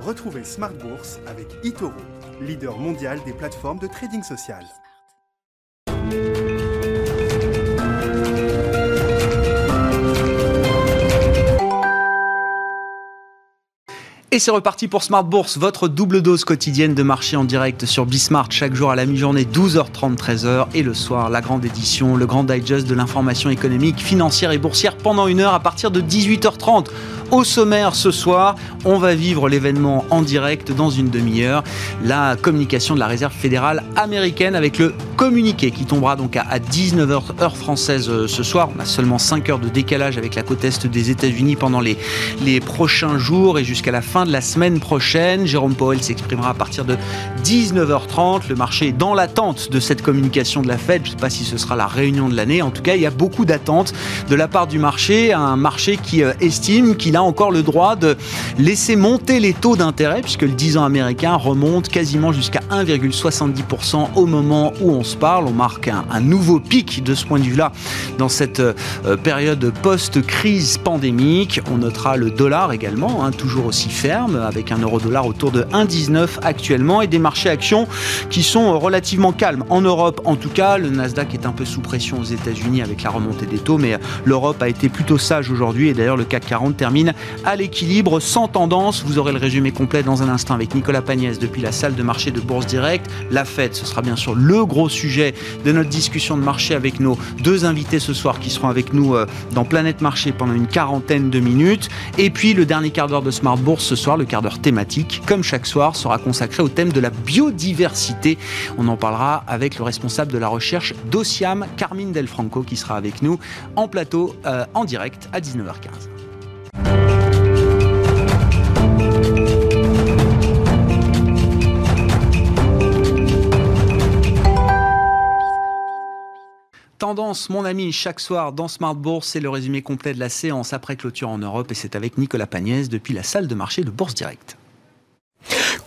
Retrouvez Smart Bourse avec eToro, leader mondial des plateformes de trading social. Et c'est reparti pour Smart Bourse, votre double dose quotidienne de marché en direct sur Bismart, chaque jour à la mi-journée, 12h30, 13h, et le soir, la grande édition, le grand digest de l'information économique, financière et boursière pendant une heure à partir de 18h30. Au sommaire ce soir, on va vivre l'événement en direct dans une demi-heure, la communication de la réserve fédérale américaine avec le communiqué qui tombera donc à 19h heure française euh, ce soir. On a seulement 5 heures de décalage avec la côte est des États-Unis pendant les, les prochains jours et jusqu'à la fin de la semaine prochaine. Jérôme Powell s'exprimera à partir de 19h30. Le marché est dans l'attente de cette communication de la Fed. Je ne sais pas si ce sera la réunion de l'année. En tout cas, il y a beaucoup d'attentes de la part du marché, un marché qui euh, estime qu'il a encore le droit de laisser monter les taux d'intérêt, puisque le 10 ans américain remonte quasiment jusqu'à 1,70% au moment où on se parle. On marque un, nouveau pic de ce point de vue-là dans cette euh, période post-crise pandémique. On notera le dollar également, hein, toujours aussi ferme, avec un euro-dollar autour de 1,19 actuellement, et des marchés actions qui sont relativement calmes. En Europe, en tout cas, le Nasdaq est un peu sous pression aux États-Unis avec la remontée des taux, mais l'Europe a été plutôt sage aujourd'hui, et d'ailleurs le CAC 40 termine à l'équilibre, sans tendance. Vous aurez le résumé complet dans un instant avec Nicolas Pagnès depuis la salle de marché de Bourse Direct. La Fed, ce sera bien sûr le gros sujet de notre discussion de marché avec nos deux invités ce soir qui seront avec nous euh, dans Planète Marché pendant une quarantaine de minutes. Et puis le dernier quart d'heure de Smart Bourse ce soir, le quart d'heure thématique, comme chaque soir, sera consacré au thème de la biodiversité. On en parlera avec le responsable de la recherche d'Ociam, Carmine Del Franco, qui sera avec nous en plateau euh, en direct à 19h15. Tendance, mon ami, chaque soir dans Smart Bourse, c'est le résumé complet de la séance après clôture en Europe et c'est avec Nicolas Pagnès depuis la salle de marché de Bourse Direct.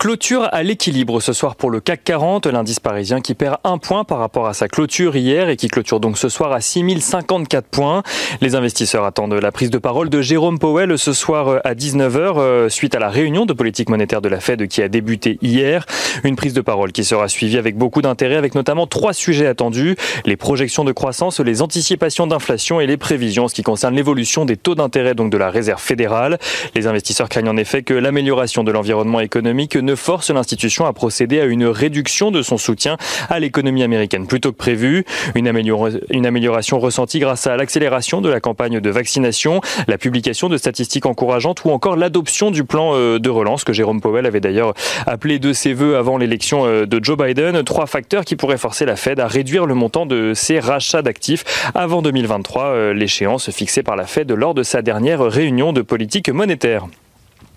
Clôture à l'équilibre ce soir pour le CAC 40, l'indice parisien qui perd un point par rapport à sa clôture hier et qui clôture donc ce soir à 6054 points. Les investisseurs attendent la prise de parole de Jérôme Powell ce soir à 19h euh, suite à la réunion de politique monétaire de la Fed qui a débuté hier. Une prise de parole qui sera suivie avec beaucoup d'intérêt avec notamment trois sujets attendus, les projections de croissance, les anticipations d'inflation et les prévisions en ce qui concerne l'évolution des taux d'intérêt donc de la réserve fédérale. Les investisseurs craignent en effet que l'amélioration de l'environnement économique ne force l'institution à procéder à une réduction de son soutien à l'économie américaine plutôt que prévu. Une, amélioration ressentie grâce à l'accélération de la campagne de vaccination, la publication de statistiques encourageantes ou encore l'adoption du plan euh, de relance que Jérôme Powell avait d'ailleurs appelé de ses voeux avant l'élection euh, de Joe Biden. Trois facteurs qui pourraient forcer la Fed à réduire le montant de ses rachats d'actifs avant 2023, euh, l'échéance fixée par la Fed lors de sa dernière réunion de politique monétaire.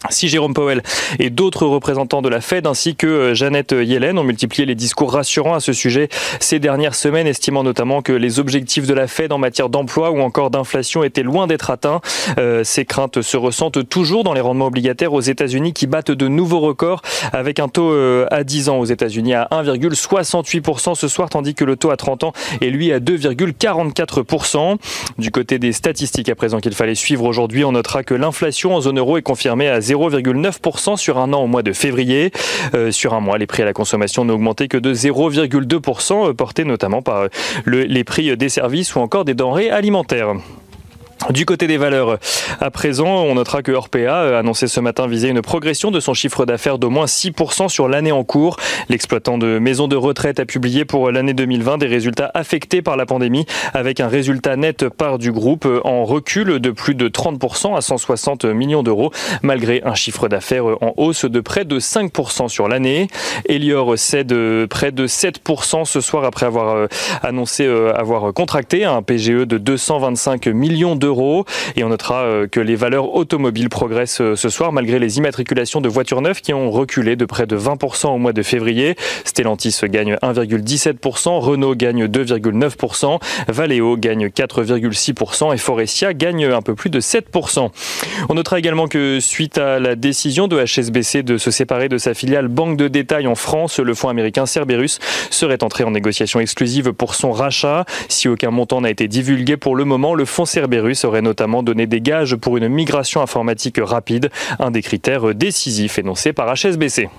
Si Jérôme Powell et d'autres représentants de la Fed ainsi que euh, Jeannette Yellen ont multiplié les discours rassurants à ce sujet ces dernières semaines, estimant notamment que les objectifs de la Fed en matière d'emploi ou encore d'inflation étaient loin d'être atteints. Euh, ces craintes se ressentent toujours dans les rendements obligataires aux États-Unis qui battent de nouveaux records avec un taux euh, à 10 ans aux États-Unis à 1,68% ce soir, tandis que le taux à 30 ans est lui à 2,44%. Du côté des statistiques à présent qu'il fallait suivre aujourd'hui, on notera que l'inflation en zone euro est confirmée à 0,9% sur un an au mois de février. Euh, sur un mois, les prix à la consommation n'ont augmenté que de 0,2%, euh, portés notamment par euh, les prix des services ou encore des denrées alimentaires. Du côté des valeurs, à présent, on notera que Orpea a annoncé ce matin viser une progression de son chiffre d'affaires d'au moins 6% sur l'année en cours. L'exploitant de maisons de retraite a publié pour l'année 2020 des résultats affectés par la pandémie avec un résultat net par du groupe en recul de plus de 30% à 160 millions d'euros malgré un chiffre d'affaires en hausse de près de 5% sur l'année. Elior cède près de 7% ce soir après avoir euh, annoncé euh, avoir contracté un PGE de 225 millions d'euros et on notera euh, que les valeurs automobiles progressent euh, ce soir malgré les immatriculations de voitures neuves qui ont reculé de près de 20% au mois de février. Stellantis gagne 1,17%, Renault gagne 2,9%, Valeo gagne 4,6% et Forestia gagne un peu plus de 7%. On notera également que suite à la décision de HSBC de se séparer de sa filiale banque de détail en France, le fonds américain Cerberus serait entré en négociation exclusive pour son rachat. Si aucun montant n'a été divulgué pour le moment, le fonds Cerberus Aurait notamment donné des gages pour une migration informatique rapide, un des critères décisifs énoncés par HSBC.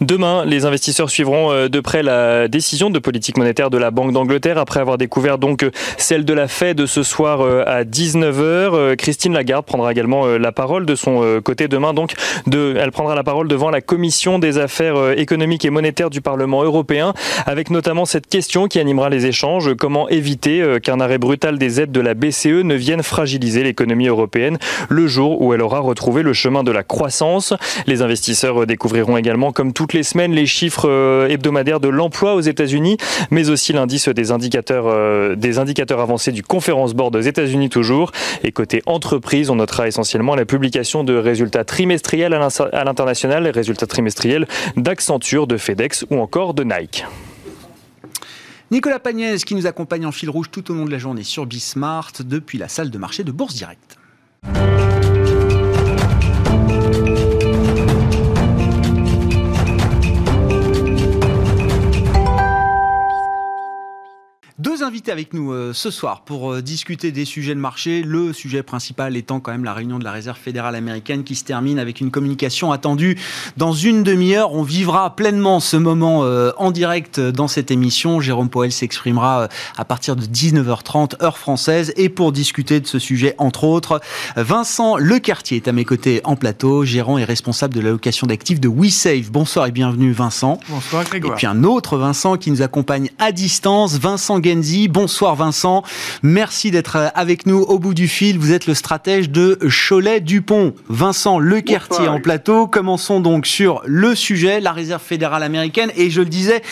Demain, les investisseurs suivront euh, de près la décision de politique monétaire de la Banque d'Angleterre après avoir découvert donc euh, celle de la Fed ce soir euh, à 19h. Christine Lagarde prendra également la parole de son côté demain. Donc, elle prendra la parole devant la Commission des affaires économiques et monétaires du Parlement européen avec notamment cette question qui animera les échanges. Comment éviter qu'un arrêt brutal des aides de la BCE ne vienne fragiliser l'économie européenne le jour où elle aura retrouvé le chemin de la croissance? Les investisseurs découvriront également, comme toutes les semaines, les chiffres euh, hebdomadaires de l'emploi aux États-Unis, mais aussi l'indice des indicateurs, euh, avancés du Conference Board aux États-Unis toujours. Et côté entreprise, on notera essentiellement la publication de résultats trimestriels à l'international, les résultats trimestriels d'Accenture, de FedEx ou encore de Nike. Nicolas Pagnès qui nous accompagne en fil rouge tout au long de la journée sur Bismart depuis la salle de marché de Bourse Directe. Deux invités avec nous euh, ce soir pour euh, discuter des sujets de marché. Le sujet principal étant quand même la réunion de la Réserve fédérale américaine qui se termine avec une communication attendue dans une demi-heure. On vivra pleinement ce moment euh, en direct dans cette émission. Jérôme Poel s'exprimera à partir de 19h30 heure française et pour discuter de ce sujet entre autres, Vincent Lecartier est à mes côtés en plateau, gérant et responsable de l'allocation d'actifs de WeSave. Bonsoir et bienvenue Vincent. Bonsoir Grégoire. Et puis un autre Vincent qui nous accompagne à distance, Vincent Bonsoir Vincent, merci d'être avec nous au bout du fil. Vous êtes le stratège de Cholet-Dupont. Vincent Lequertier en plateau. Commençons donc sur le sujet, la réserve fédérale américaine. Et je le disais,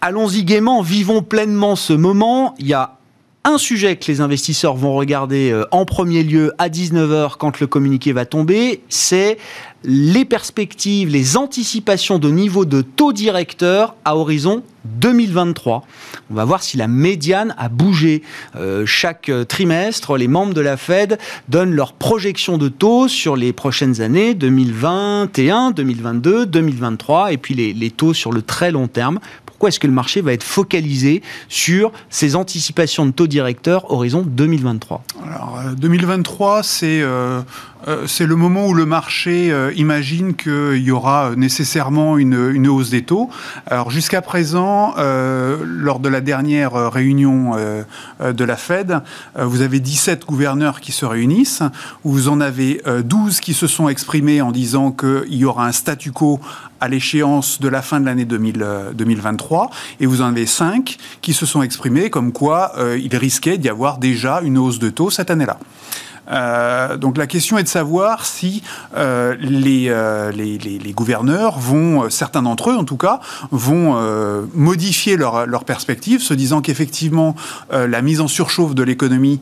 allons-y gaiement, vivons pleinement ce moment. Il y a un sujet que les investisseurs vont regarder euh, en premier lieu à 19h quand le communiqué va tomber, c'est les perspectives, les anticipations de niveau de taux directeur à horizon 2023. On va voir si la médiane a bougé. Euh, chaque euh, trimestre, les membres de la Fed donnent leurs projections de taux sur les prochaines années 2021, 2022, 2023 et puis les, les taux sur le très long terme pourquoi est-ce que le marché va être focalisé sur ces anticipations de taux directeurs horizon 2023 Alors, 2023, c'est euh, c'est le moment où le marché euh, imagine qu'il y aura nécessairement une, hausse des taux. Alors jusqu'à présent, euh, lors de la dernière réunion de la Fed, vous avez 17 gouverneurs qui se réunissent, vous en avez 12 qui se sont exprimés en disant qu'il y aura un statu quo à l'échéance de la fin de l'année 2023, et vous en avez 5 qui se sont exprimés comme quoi il risquait d'y avoir déjà une hausse de taux cette année-là. Euh, donc la question est de savoir si euh, euh, les, gouverneurs vont, certains d'entre eux en tout cas, vont modifier leur, leur, perspective, se disant qu'effectivement la mise en surchauffe de l'économie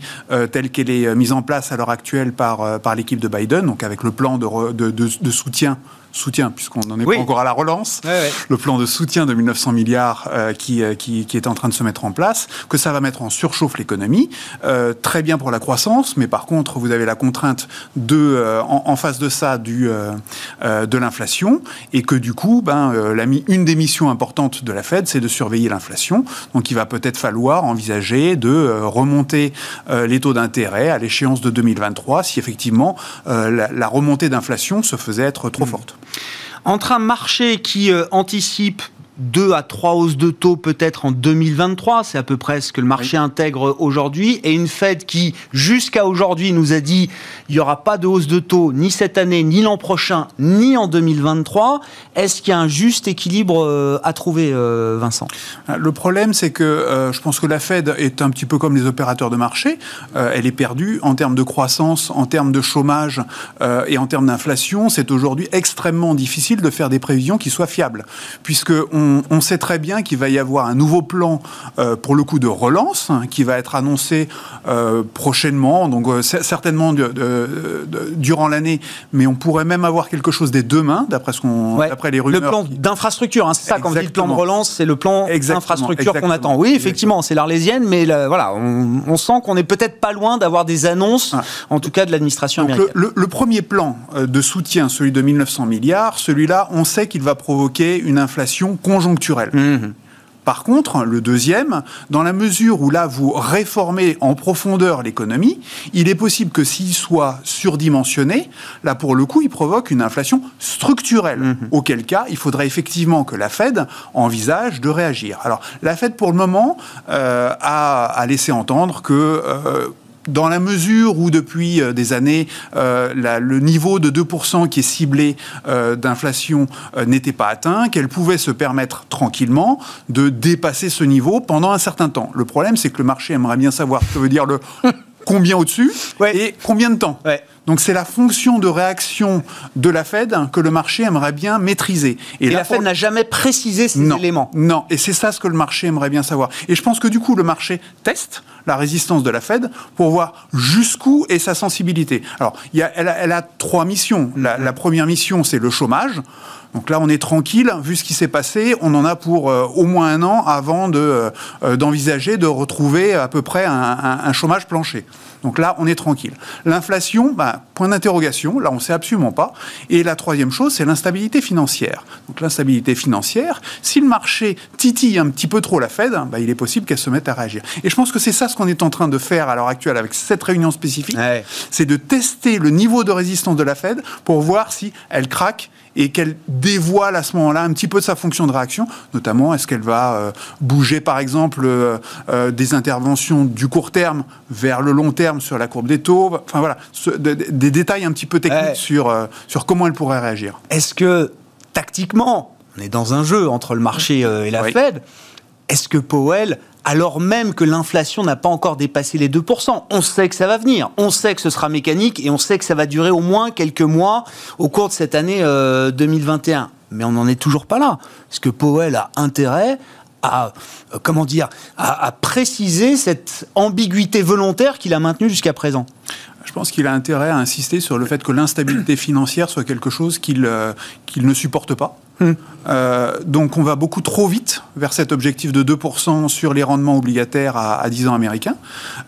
telle qu'elle est mise en place à l'heure actuelle par, l'équipe de Biden, donc avec le plan de soutien soutien, puisqu'on n'en est pas encore à la relance, le plan de soutien de 1900 milliards euh, qui, euh, qui, qui, est en train de se mettre en place, que ça va mettre en surchauffe l'économie. Euh, très bien pour la croissance, mais par contre, vous avez la contrainte de, euh, en, en, face de ça du, de l'inflation, et que du coup, ben, la, une des missions importantes de la Fed, c'est de surveiller l'inflation. Donc il va peut-être falloir envisager de remonter les taux d'intérêt à l'échéance de 2023 si effectivement la, la remontée d'inflation se faisait être trop mmh. forte. Entre un marché qui euh, anticipe deux à trois hausses de taux peut-être en 2023, c'est à peu près ce que le marché intègre aujourd'hui, et une Fed qui, jusqu'à aujourd'hui, nous a dit il n'y aura pas de hausse de taux ni cette année, ni l'an prochain, ni en 2023. Est-ce qu'il y a un juste équilibre euh, à trouver, euh, Vincent? Le problème, c'est que euh, je pense que la Fed est un petit peu comme les opérateurs de marché. elle est perdue en termes de croissance, en termes de chômage et en termes d'inflation. C'est aujourd'hui extrêmement difficile de faire des prévisions qui soient fiables, puisque on on, sait très bien qu'il va y avoir un nouveau plan euh, pour le coup de relance hein, qui va être annoncé euh, prochainement, donc euh, certainement durant l'année, mais on pourrait même avoir quelque chose dès demain, d'après ce qu'on, les rumeurs. Le plan d'infrastructure, hein, c'est ça quand on dit le plan de relance, c'est le plan d'infrastructure qu'on attend. Oui, effectivement, c'est l'arlésienne, mais voilà, on, sent qu'on est peut-être pas loin d'avoir des annonces, ah. en tout cas de l'administration américaine. Le, le, premier plan de soutien, celui de 1900 milliards, celui-là, on sait qu'il va provoquer une inflation conjoncturelle. Mmh. Par contre, le deuxième, dans la mesure où là vous réformez en profondeur l'économie, il est possible que s'il soit surdimensionné, là pour le coup, il provoque une inflation structurelle. Mhm. Auquel cas, il faudrait effectivement que la Fed envisage de réagir. Alors, la Fed pour le moment euh, a, laissé entendre que euh, dans la mesure où depuis euh, des années, euh, le niveau de 2% qui est ciblé euh, d'inflation n'était pas atteint, qu'elle pouvait se permettre tranquillement de dépasser ce niveau pendant un certain temps. Le problème, c'est que le marché aimerait bien savoir ce que veut dire le combien au-dessus et combien de temps. Donc c'est la fonction de réaction de la Fed que le marché aimerait bien maîtriser. Et, la Fed n'a jamais précisé ces éléments. Non, et c'est ça ce que le marché aimerait bien savoir. Et je pense que du coup le marché teste la résistance de la Fed pour voir jusqu'où est sa sensibilité. Alors, il elle, a, trois missions. La, première mission, c'est le chômage. Donc là, on est tranquille. Vu ce qui s'est passé, on en a pour euh, au moins un an avant de, euh, d'envisager de retrouver à peu près un chômage plancher. Donc là, on est tranquille. L'inflation, bah, point d'interrogation, là, on ne sait absolument pas. Et la troisième chose, c'est l'instabilité financière. Donc l'instabilité financière, si le marché titille un petit peu trop la Fed, bah, il est possible qu'elle se mette à réagir. Et je pense que c'est ça ce qu'on est en train de faire à l'heure actuelle avec cette réunion spécifique, c'est de tester le niveau de résistance de la Fed pour voir si elle craque et qu'elle dévoile à ce moment-là un petit peu de sa fonction de réaction, notamment est-ce qu'elle va euh, bouger par exemple euh, euh, des interventions du court terme vers le long terme sur la courbe des taux, enfin voilà, des détails un petit peu techniques sur, sur comment elle pourrait réagir. Est-ce que tactiquement, on est dans un jeu entre le marché et la Fed, est-ce que Powell alors même que l'inflation n'a pas encore dépassé les 2%. On sait que ça va venir, on sait que ce sera mécanique et on sait que ça va durer au moins quelques mois au cours de cette année 2021. Euh, Mais on n'en est toujours pas là. Parce que Powell a intérêt à, euh, comment dire, à préciser cette ambiguïté volontaire qu'il a maintenue jusqu'à présent? Je pense qu'il a intérêt à insister sur le fait que l'instabilité financière soit quelque chose qu'il euh, ne supporte pas. Hmm. Euh, donc on va beaucoup trop vite vers cet objectif de 2% sur les rendements obligataires à, 10 ans américains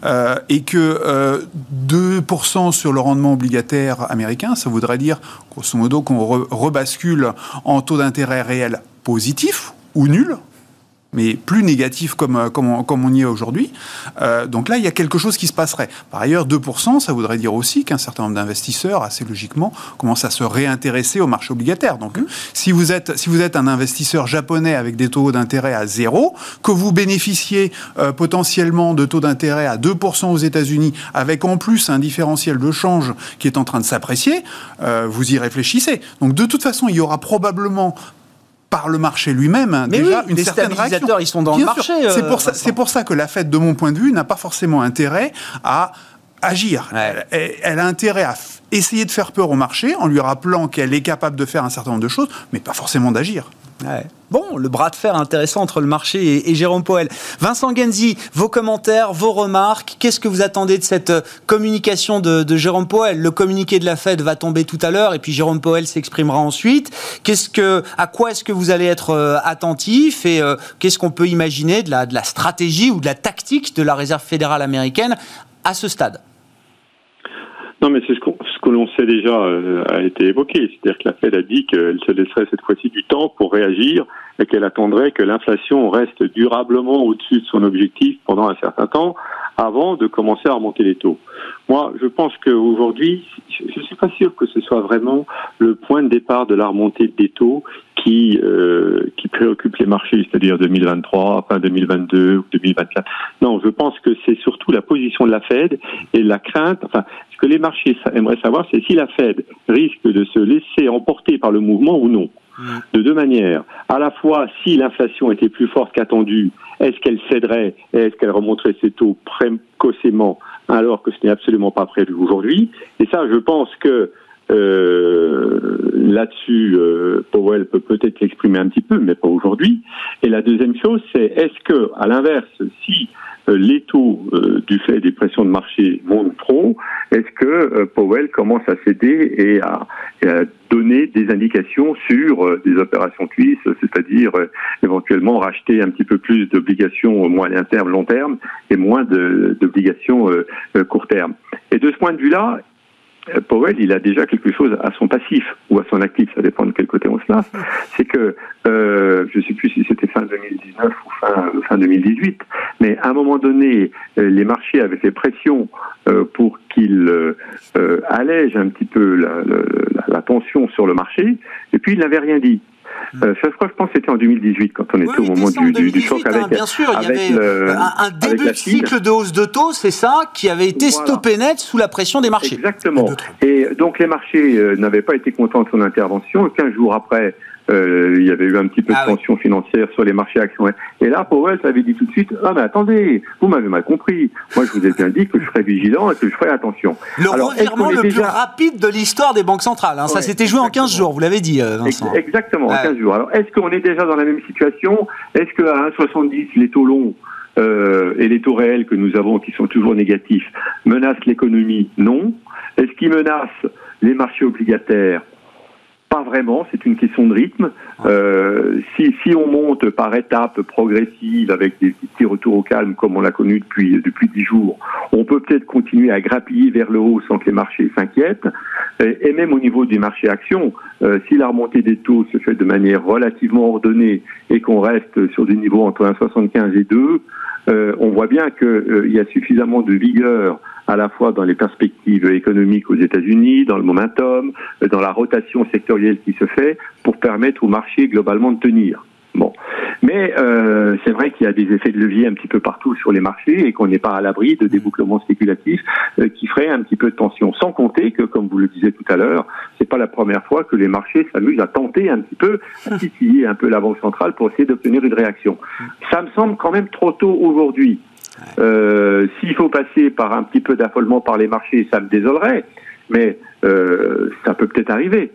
euh, et que 2% sur le rendement obligataire américain, ça voudrait dire grosso modo qu'on rebascule en taux d'intérêt réel positif ou nul, mais plus négatif comme, euh, comme, on, comme on y est aujourd'hui. Euh, donc là, il y a quelque chose qui se passerait. Par ailleurs, 2%, ça voudrait dire aussi qu'un certain nombre d'investisseurs, assez logiquement, commencent à se réintéresser au marché obligataire. Donc, mmh. si, vous êtes, si vous êtes un investisseur japonais avec des taux d'intérêt à zéro, que vous bénéficiez euh, potentiellement de taux d'intérêt à 2% aux États-Unis, avec en plus un différentiel de change qui est en train de s'apprécier, vous y réfléchissez. Donc, de toute façon, il y aura probablement par le marché lui-même déjà une les certaine réaction. ils sont dans le marché. C'est pour, ça, pour ça que la Fed, de mon point de vue, n'a pas forcément intérêt à agir. Elle, elle, a intérêt à essayer de faire peur au marché en lui rappelant qu'elle est capable de faire un certain nombre de choses, mais pas forcément d'agir. Bon, le bras de fer intéressant entre le marché et, Jérôme Poel. Vincent Genzi, vos commentaires, vos remarques, qu'est-ce que vous attendez de cette euh, communication de, Jérôme Poel Le communiqué de la Fed va tomber tout à l'heure et puis Jérôme Poel s'exprimera ensuite. Qu'est-ce que, à quoi est-ce que vous allez être euh, attentif et euh, qu'est-ce qu'on peut imaginer de la, de la stratégie ou de la tactique de la Réserve fédérale américaine à ce stade? Non, mais c'est ce, ce, que l'on sait déjà euh, a été évoqué. C'est-à-dire que la Fed a dit qu'elle se laisserait cette fois-ci du temps pour réagir et qu'elle attendrait que l'inflation reste durablement au-dessus de son objectif pendant un certain temps avant de commencer à remonter les taux. Moi, je pense qu'aujourd'hui, je ne suis pas sûr que ce soit vraiment le point de départ de la remontée des taux qui, euh, qui préoccupe les marchés, c'est-à-dire 2023, fin 2022 ou 2024. Non, je pense que c'est surtout la position de la Fed et la crainte, enfin, ce que les marchés aimeraient savoir, c'est si la Fed risque de se laisser emporter par le mouvement ou non. De deux manières. À la fois, si l'inflation était plus forte qu'attendue, est-ce qu'elle céderait et est-ce qu'elle remonterait ses taux précocement alors que ce n'est absolument pas prévu aujourd'hui? Et ça, je pense que là-dessus, euh, Powell peut peut-être l'exprimer un petit peu, mais pas aujourd'hui. Et la deuxième chose, c'est est-ce que, à l'inverse, si euh, les taux euh, du fait des pressions de marché montent trop, est-ce que euh, Powell commence à céder et à, donner des indications sur des opérations cuisses, c'est-à-dire éventuellement racheter un petit peu plus d'obligations moyen terme, long terme, et moins d'obligations court terme? Et de ce point de vue-là, Powell, il a déjà quelque chose à son passif ou à son actif, ça dépend de quel côté on se là, c'est que euh, je ne sais plus si c'était fin 2019 ou fin, fin 2018, mais à un moment donné, euh, les marchés avaient fait pression euh, pour qu'ils euh, allègent un petit peu la, la, la, tension sur le marché, et puis ils n'avaient rien dit. Euh, je pense que c'était en 2018 quand on était au moment du, 2018, du, choc avec. Hein, bien sûr, il y avait le, un, un, début de cycle de hausse de taux, c'est ça, qui avait été voilà. stoppé net sous la pression des marchés. Exactement. Et donc les marchés euh, n'avaient pas été contents de son intervention. 15 jours après, euh, il y avait eu un petit peu ah de tension oui. financière sur les marchés actions. Et là, Powell avait dit tout de suite Ah, mais attendez, vous m'avez mal compris. Moi, je vous ai bien dit que je serais vigilant et que je ferais attention. Le revirement le déjà... plus rapide de l'histoire des banques centrales. Hein. Ouais, ça s'était joué en 15 jours, vous l'avez dit, euh, Vincent. Exactement, ouais. en 15 jours. Alors, est-ce qu'on est déjà dans la même situation? Est-ce qu'à 1,70, les taux longs euh, et les taux réels que nous avons, qui sont toujours négatifs, menacent l'économie? Non. Est-ce qu'ils menacent les marchés obligataires? Pas vraiment, c'est une question de rythme. Euh, si, si on monte par étapes progressives avec des petits retours au calme comme on l'a connu depuis depuis dix jours, on peut peut-être continuer à grappiller vers le haut sans que les marchés s'inquiètent. Et, même au niveau des marchés actions, euh, si la remontée des taux se fait de manière relativement ordonnée et qu'on reste sur des niveaux entre 1,75 et 2, euh, on voit bien qu'il y a suffisamment de vigueur à la fois dans les perspectives économiques aux États-Unis, dans le momentum, dans la rotation sectorielle qui se fait, pour permettre au marché globalement de tenir. Bon, mais euh, c'est vrai qu'il y a des effets de levier un petit peu partout sur les marchés et qu'on n'est pas à l'abri de débouclements spéculatifs euh, qui feraient un petit peu de tension. Sans compter que, comme vous le disiez tout à l'heure, c'est pas la première fois que les marchés s'amusent à tenter un petit peu, à titiller un peu la banque centrale pour essayer d'obtenir une réaction. Ça me semble quand même trop tôt aujourd'hui. Euh, S'il faut passer par un petit peu d'affolement par les marchés, ça me désolerait, mais euh, ça peut peut-être arriver.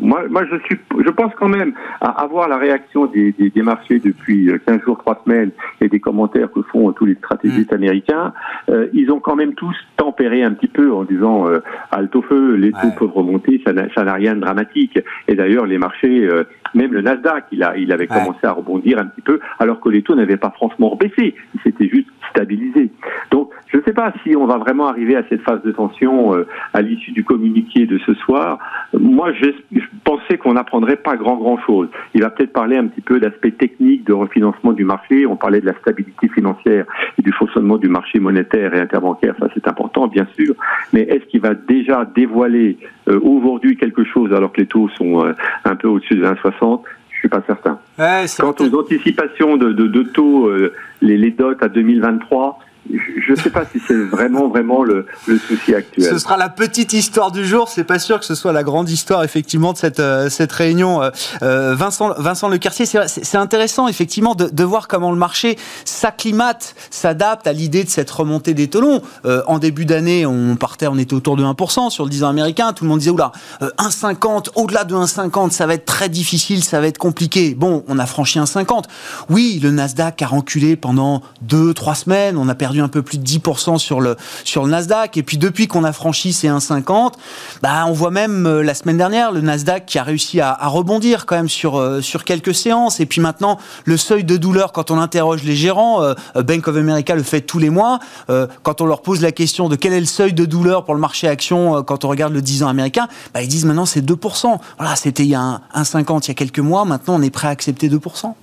Moi, moi, je suis, je pense quand même à avoir la réaction des, des, des, marchés depuis 15 jours, 3 semaines et des commentaires que font tous les stratégistes mmh. américains. Euh, ils ont quand même tous tempéré un petit peu en disant euh, alto feu, les taux ouais. peuvent remonter, ça n'a rien de dramatique. Et d'ailleurs, les marchés, euh, même le Nasdaq, il a, il avait ouais. commencé à rebondir un petit peu, alors que les taux n'avaient pas franchement baissé, ils s'étaient juste stabilisés. Donc, je ne sais pas si on va vraiment arriver à cette phase de tension euh, à l'issue du communiqué de ce soir. Moi, je, je pensais qu'on n'apprendrait pas grand grand chose. Il va peut-être parler un petit peu d'aspect technique de refinancement du marché. On parlait de la stabilité financière et du fonctionnement du marché monétaire et interbancaire. Ça, c'est important, bien sûr. Mais est-ce qu'il va déjà dévoiler euh, aujourd'hui quelque chose alors que les taux sont euh, un peu au-dessus de 1,60 je suis pas certain. Ouais, Quant aux anticipations de, de, de taux, euh, les, les dots à 2023, je ne sais pas si c'est vraiment vraiment le, le, souci actuel. Ce sera la petite histoire du jour. C'est pas sûr que ce soit la grande histoire effectivement de cette euh, cette réunion. Euh, Vincent Vincent Lecartier, c'est intéressant effectivement de, de, voir comment le marché s'acclimate, s'adapte à l'idée de cette remontée des taux longs. Euh, en début d'année, on partait, on était autour de 1% sur le 10 ans américain. Tout le monde disait oula, 1,50, au-delà de 1,50, ça va être très difficile, ça va être compliqué. Bon, on a franchi 1,50. Oui, le Nasdaq a reculé pendant deux, trois semaines. On a perdu un peu plus de 10% sur le, sur le Nasdaq. Et puis depuis qu'on a franchi ces 1,50, bah, on voit même euh, la semaine dernière le Nasdaq qui a réussi à, à rebondir quand même sur, euh, sur quelques séances. Et puis maintenant, le seuil de douleur, quand on interroge les gérants, euh, Bank of America le fait tous les mois, euh, quand on leur pose la question de quel est le seuil de douleur pour le marché action quand on regarde le 10 ans américain, bah, ils disent maintenant c'est 2%. Voilà, c'était il y a 1,50 il y a quelques mois, maintenant on est prêt à accepter 2%.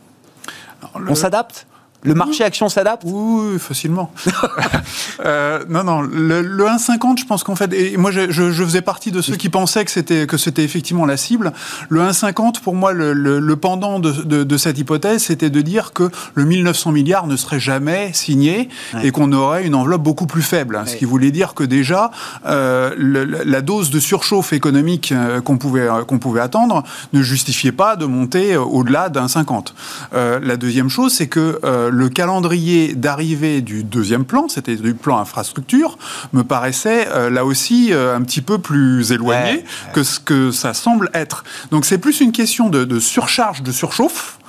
Alors, le... On s'adapte? Le marché action s'adapte? Oui, facilement. euh, non, non. Le, le 1,50, je pense qu'en fait, et moi, je, faisais partie de ceux qui pensaient que c'était que c'était effectivement la cible. Le 1,50, pour moi, le, le, le pendant de, de, de, cette hypothèse, c'était de dire que le 1900 milliards ne serait jamais signé ouais. et qu'on aurait une enveloppe beaucoup plus faible. Ouais. Ce qui voulait dire que déjà, euh, la dose de surchauffe économique euh, qu'on pouvait qu'on pouvait attendre ne justifiait pas de monter au-delà d'un 50. Euh, la deuxième chose, c'est que le calendrier d'arrivée du deuxième plan, c'était du plan infrastructure, me paraissait euh, là aussi euh, un petit peu plus éloigné ouais, que ce que ça semble être. Donc c'est plus une question de, de surcharge, de surchauffe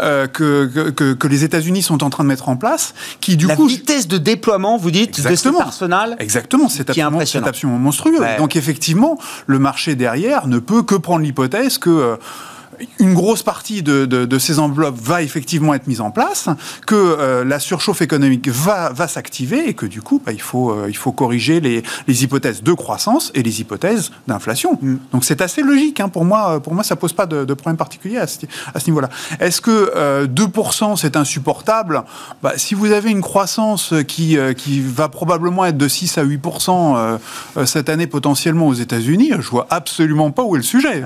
euh, que, que, que, les États-Unis sont en train de mettre en place, qui du la coup... La vitesse de déploiement, vous dites, exactement, de cet arsenal Exactement, c'est absolument, absolument, monstrueux. Ouais. Donc effectivement, le marché derrière ne peut que prendre l'hypothèse que une grosse partie de, de, ces enveloppes va effectivement être mise en place, que euh, la surchauffe économique va, va s'activer et que du coup, bah, il, faut, euh, il faut corriger les, les, hypothèses de croissance et les hypothèses d'inflation. Mm. Donc c'est assez logique. Hein. Pour, moi, pour moi, ça pose pas de, de problème particulier à ce, à ce niveau-là. Est-ce que 2% euh, c'est insupportable? Bah, Si vous avez une croissance qui, qui va probablement être de 6 à 8% cette année potentiellement aux États-Unis, je vois absolument pas où est le sujet.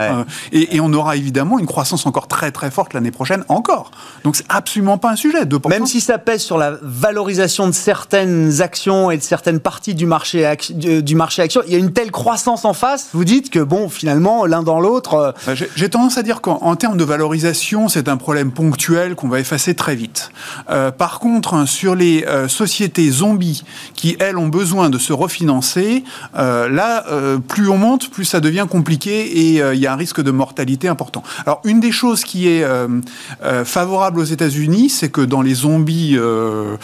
Et, et on aura évidemment une croissance encore très très forte l'année prochaine, encore. Donc c'est absolument pas un sujet. 2%. Même si ça pèse sur la valorisation de certaines actions et de certaines parties du marché, du marché action, il y a une telle croissance en face, vous dites que bon, finalement, l'un dans l'autre. Euh, bah, j'ai tendance à dire qu'en termes de valorisation, c'est un problème ponctuel qu'on va effacer très vite. Euh, par contre, hein, sur les euh, sociétés zombies qui, elles, ont besoin de se refinancer, là, plus on monte, plus ça devient compliqué et il y a un risque de mortalité important. Alors, une des choses qui est euh, euh, favorable aux États-Unis, c'est que dans les zombies euh,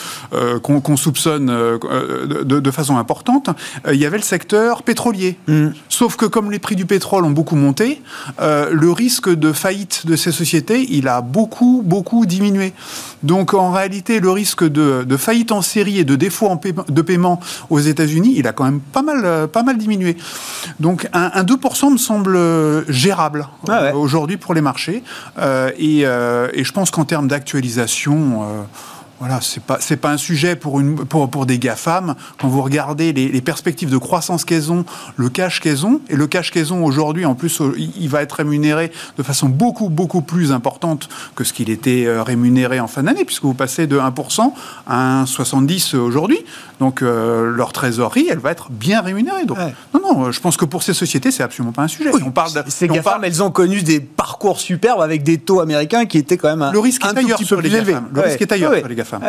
qu'on soupçonne de, façon importante, il y avait le secteur pétrolier. Mm. Sauf que comme les prix du pétrole ont beaucoup monté, le risque de faillite de ces sociétés, il a beaucoup, beaucoup diminué. Donc en réalité, le risque de, faillite en série et de défaut en de paiement aux États-Unis, il a quand même pas mal, pas mal diminué. Donc un, 2% me semble gérable ah aujourd'hui pour les marchés. Euh, euh, et, je pense qu'en termes d'actualisation, euh, voilà, c'est pas c'est pas un sujet pour une pour, pour des GAFAM. Quand vous regardez les, perspectives de croissance qu'elles ont, le cash qu'elles ont, et le cash qu'elles ont aujourd'hui, en plus, il va être rémunéré de façon beaucoup beaucoup plus importante que ce qu'il était rémunéré en fin d'année, puisque vous passez de 1% à 1,70 aujourd'hui. Donc leur trésorerie, elle va être bien rémunérée. Donc non non, je pense que pour ces sociétés, c'est absolument pas un sujet. on parle ces GAFAM, elles ont connu des parcours superbes avec des taux américains qui étaient quand même un, le risque est ailleurs sur les GAFAM. Le risque est ailleurs sur les GAFAM.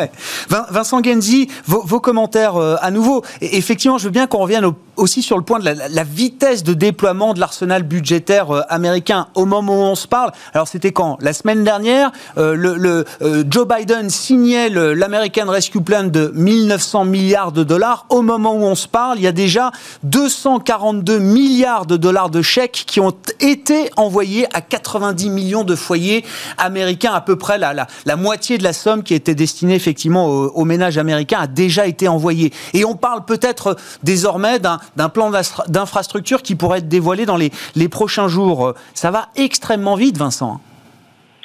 Vincent Genzi, vos, commentaires euh, à nouveau. Et effectivement, je veux bien qu'on revienne aussi sur le point de la, vitesse de déploiement de l'arsenal budgétaire euh, américain au moment où on se parle. Alors c'était quand? La semaine dernière, euh, le, Joe Biden signait l'American Rescue Plan de 1900 milliards de dollars. Au moment où on se parle, il y a déjà 242 milliards de dollars de chèques qui ont été envoyés à 90 millions de foyers américains, à peu près la, la, la moitié de la somme qui était destinée effectivement aux, ménages américains a déjà été envoyé. Et on parle peut-être désormais d'un plan d'infrastructure qui pourrait être dévoilé dans les, les prochains jours. Ça va extrêmement vite, Vincent.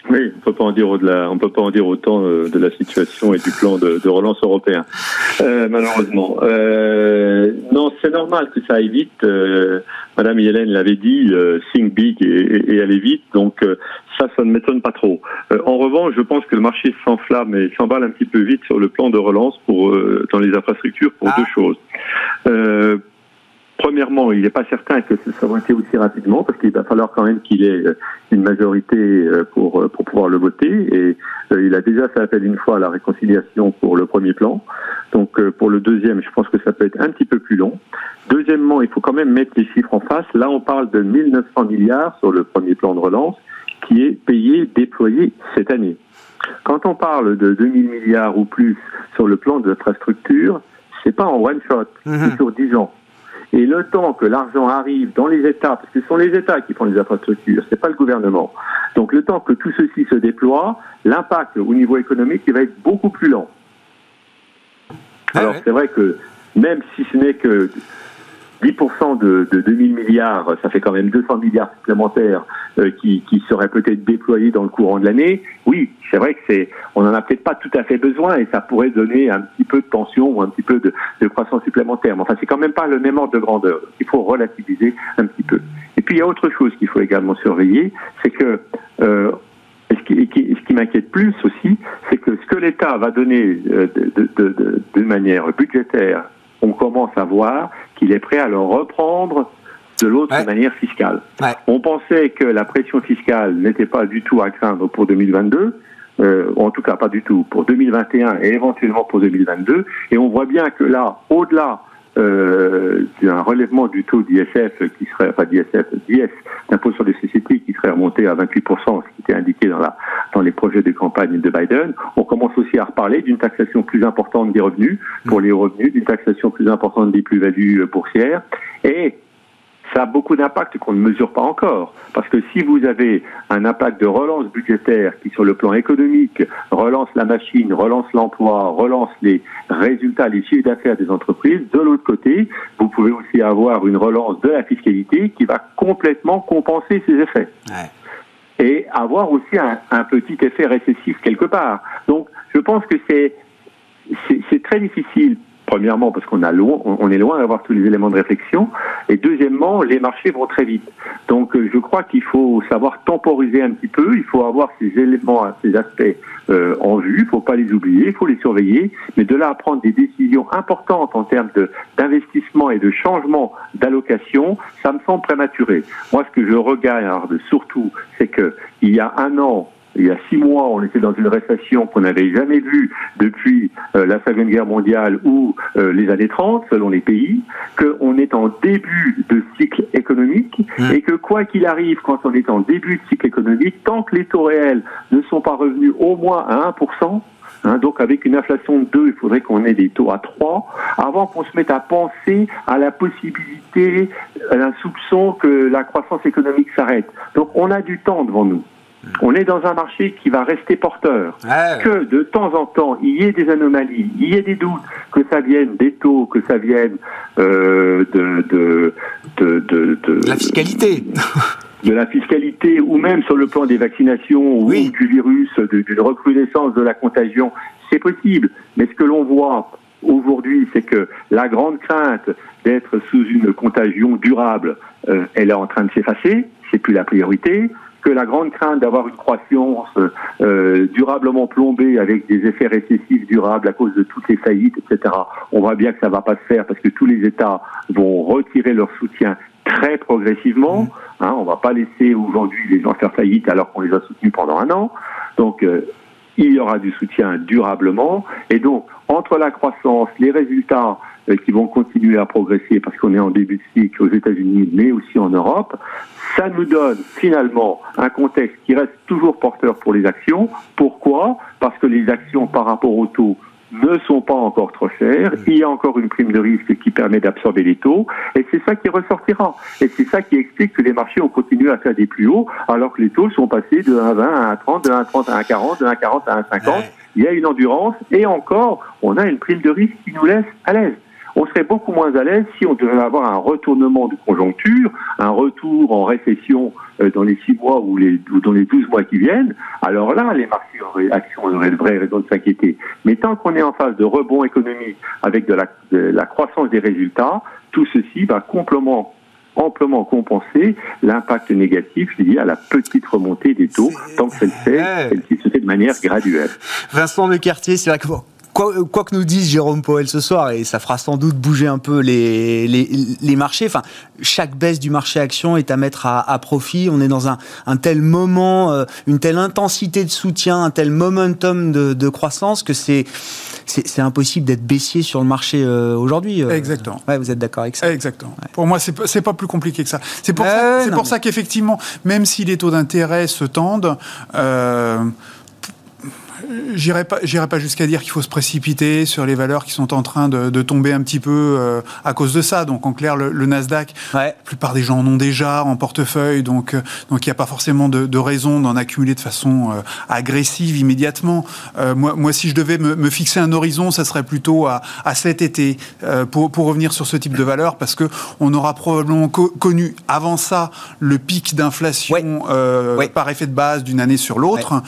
Oui, on peut pas en dire au-delà, on peut pas en dire autant euh, de la situation et du plan de, relance européen, euh, malheureusement. Euh, non, c'est normal que ça aille vite. Madame Hélène l'avait dit, think big et, et, aller vite. Donc ça, ça ne m'étonne pas trop. en revanche, je pense que le marché s'enflamme et s'emballe un petit peu vite sur le plan de relance pour dans les infrastructures pour ah. deux choses. Premièrement, il n'est pas certain que ça va été aussi rapidement parce qu'il va falloir quand même qu'il ait euh, une majorité euh, pour, euh, pour pouvoir le voter. Et il a déjà fait appel une fois à la réconciliation pour le premier plan. Donc pour le deuxième, je pense que ça peut être un petit peu plus long. Deuxièmement, il faut quand même mettre les chiffres en face. Là, on parle de 1900 milliards sur le premier plan de relance qui est payé, déployé cette année. Quand on parle de 2000 milliards ou plus sur le plan de l'infrastructure, c'est pas en one shot, c'est mhm. sur 10 ans. Et le temps que l'argent arrive dans les États, parce que ce sont les États qui font les infrastructures, c'est pas le gouvernement. Donc le temps que tout ceci se déploie, l'impact au niveau économique il va être beaucoup plus lent. Ah Alors c'est vrai que même si ce n'est que 10% de, de 2000 milliards, ça fait quand même 200 milliards supplémentaires euh, qui, qui seraient peut-être déployés dans le courant de l'année. Oui, c'est vrai que c'est, on en a peut-être pas tout à fait besoin et ça pourrait donner un petit peu de tension ou un petit peu de, de croissance supplémentaire. Mais enfin, c'est quand même pas le même ordre de grandeur. Il faut relativiser un petit peu. Et puis il y a autre chose qu'il faut également surveiller, c'est que euh, ce qui, ce qui m'inquiète plus aussi, c'est que ce que l'État va donner euh, de, de, de manière budgétaire on commence à voir qu'il est prêt à le reprendre de l'autre manière fiscale. On pensait que la pression fiscale n'était pas du tout à craindre pour 2022. Euh, en tout cas pas du tout pour 2021 et éventuellement pour 2022. Et on voit bien que là, au-delà euh, d'un relèvement du taux d'ISF qui serait, pas d'ISF, d'IS, d'impôt sur les sociétés qui serait remonté à 28%, ce qui était indiqué dans, la, dans les projets de campagne de Biden, on commence aussi à reparler d'une taxation plus importante des revenus, pour les revenus, d'une taxation plus importante des plus-values boursières, et ça a beaucoup d'impacts qu'on ne mesure pas encore. Parce que si vous avez un impact de relance budgétaire qui, sur le plan économique, relance la machine, relance l'emploi, relance les résultats, les chiffres d'affaires des entreprises, de l'autre côté, vous pouvez aussi avoir une relance de la fiscalité qui va complètement compenser ces effets. Et avoir aussi un, un petit effet récessif quelque part. Donc, je pense que c'est c'est très difficile Premièrement, parce qu'on est loin d'avoir tous les éléments de réflexion. Et deuxièmement, les marchés vont très vite. Donc, euh, je crois qu'il faut savoir temporiser un petit peu. Il faut avoir ces éléments, ces aspects euh, en vue. Il ne faut pas les oublier. Il faut les surveiller. Mais de là à prendre des décisions importantes en termes d'investissement et de changement d'allocation, ça me semble prématuré. Moi, ce que je regarde surtout, c'est que il y a un an, il y a six mois, on était dans une récession qu'on n'avait jamais vue depuis euh, la Seconde Guerre mondiale ou euh, les années 30, selon les pays, qu'on est en début de cycle économique mmh. et que quoi qu'il arrive, quand on est en début de cycle économique, tant que les taux réels ne sont pas revenus au moins à 1%, Hein, donc avec une inflation de 2, il faudrait qu'on ait des taux à 3 avant qu'on se mette à penser à la possibilité, à un soupçon que la croissance économique s'arrête. Donc on a du temps devant nous. On est dans un marché qui va rester porteur. Que de temps en temps, il y ait des anomalies, il y ait des doutes, que ça vienne des taux, que ça vienne euh, de, de, de, de, la fiscalité. de la fiscalité ou même sur le plan des vaccinations ou du virus, d'une recrudescence de la contagion, c'est possible. Mais ce que l'on voit aujourd'hui, c'est que la grande crainte d'être sous une contagion durable, euh, elle est en train de s'effacer, c'est plus la priorité que la grande crainte d'avoir une croissance euh, durablement plombée avec des effets récessifs durables à cause de toutes les faillites, etc. On voit bien que ça va pas se faire parce que tous les États vont retirer leur soutien très progressivement. Mmh. Hein, on va pas laisser aujourd'hui les gens faire faillite alors qu'on les a soutenus pendant un an. Donc euh, il y aura du soutien durablement. Et donc, entre la croissance, les résultats euh, qui vont continuer à progresser parce qu'on est en début de cycle aux États-Unis, mais aussi en Europe, ça nous donne finalement un contexte qui reste toujours porteur pour les actions. Pourquoi? Parce que les actions par rapport au taux ne sont pas encore trop chères. Il y a encore une prime de risque qui permet d'absorber les taux. Et c'est ça qui ressortira. Et c'est ça qui explique que les marchés ont continué à faire des plus hauts alors que les taux sont passés de 1,20 à 1,30, de 1,30 à 1,40, de 1,40 à 1,50. Il y a une endurance et encore, on a une prime de risque qui nous laisse à l'aise on serait beaucoup moins à l'aise si on devait avoir un retournement de conjoncture, un retour en récession euh, dans les six mois ou, les, dans les douze mois qui viennent. Alors là, les marchés auraient, actions auraient de vraies raisons de s'inquiéter. Mais tant qu'on est en phase de rebond économique avec de la, croissance des résultats, tout ceci va complètement amplement compenser l'impact négatif lié à la petite remontée des taux, tant que celle-ci se fait de manière graduelle. Vincent Lecartier, c'est vrai que quoi, que nous dise Jérôme Powell ce soir, et ça fera sans doute bouger un peu les, les, marchés, enfin, chaque baisse du marché action est à mettre à, profit. On est dans un, un tel moment, euh, une telle intensité de soutien, un tel momentum de, croissance que c'est c'est impossible d'être baissier sur le marché euh, aujourd'hui. Euh. Exactement. Ouais, vous êtes d'accord avec ça? Exactement. Pour moi, c'est pas, pas plus compliqué que ça. C'est pour, ça, pour ça qu'effectivement, même si les taux d'intérêt se tendent, j'irai pas, j'irai pas jusqu'à dire qu'il faut se précipiter sur les valeurs qui sont en train de, tomber un petit peu euh, à cause de ça. Donc en clair, le, Nasdaq, la plupart des gens en ont déjà en portefeuille, donc euh, donc il n'y a pas forcément de, raison d'en accumuler de façon euh, agressive immédiatement. moi, moi, si je devais me, fixer un horizon, ça serait plutôt à, à cet été pour, pour revenir sur ce type de valeur, parce que on aura probablement connu avant ça le pic d'inflation par effet de base d'une année sur l'autre.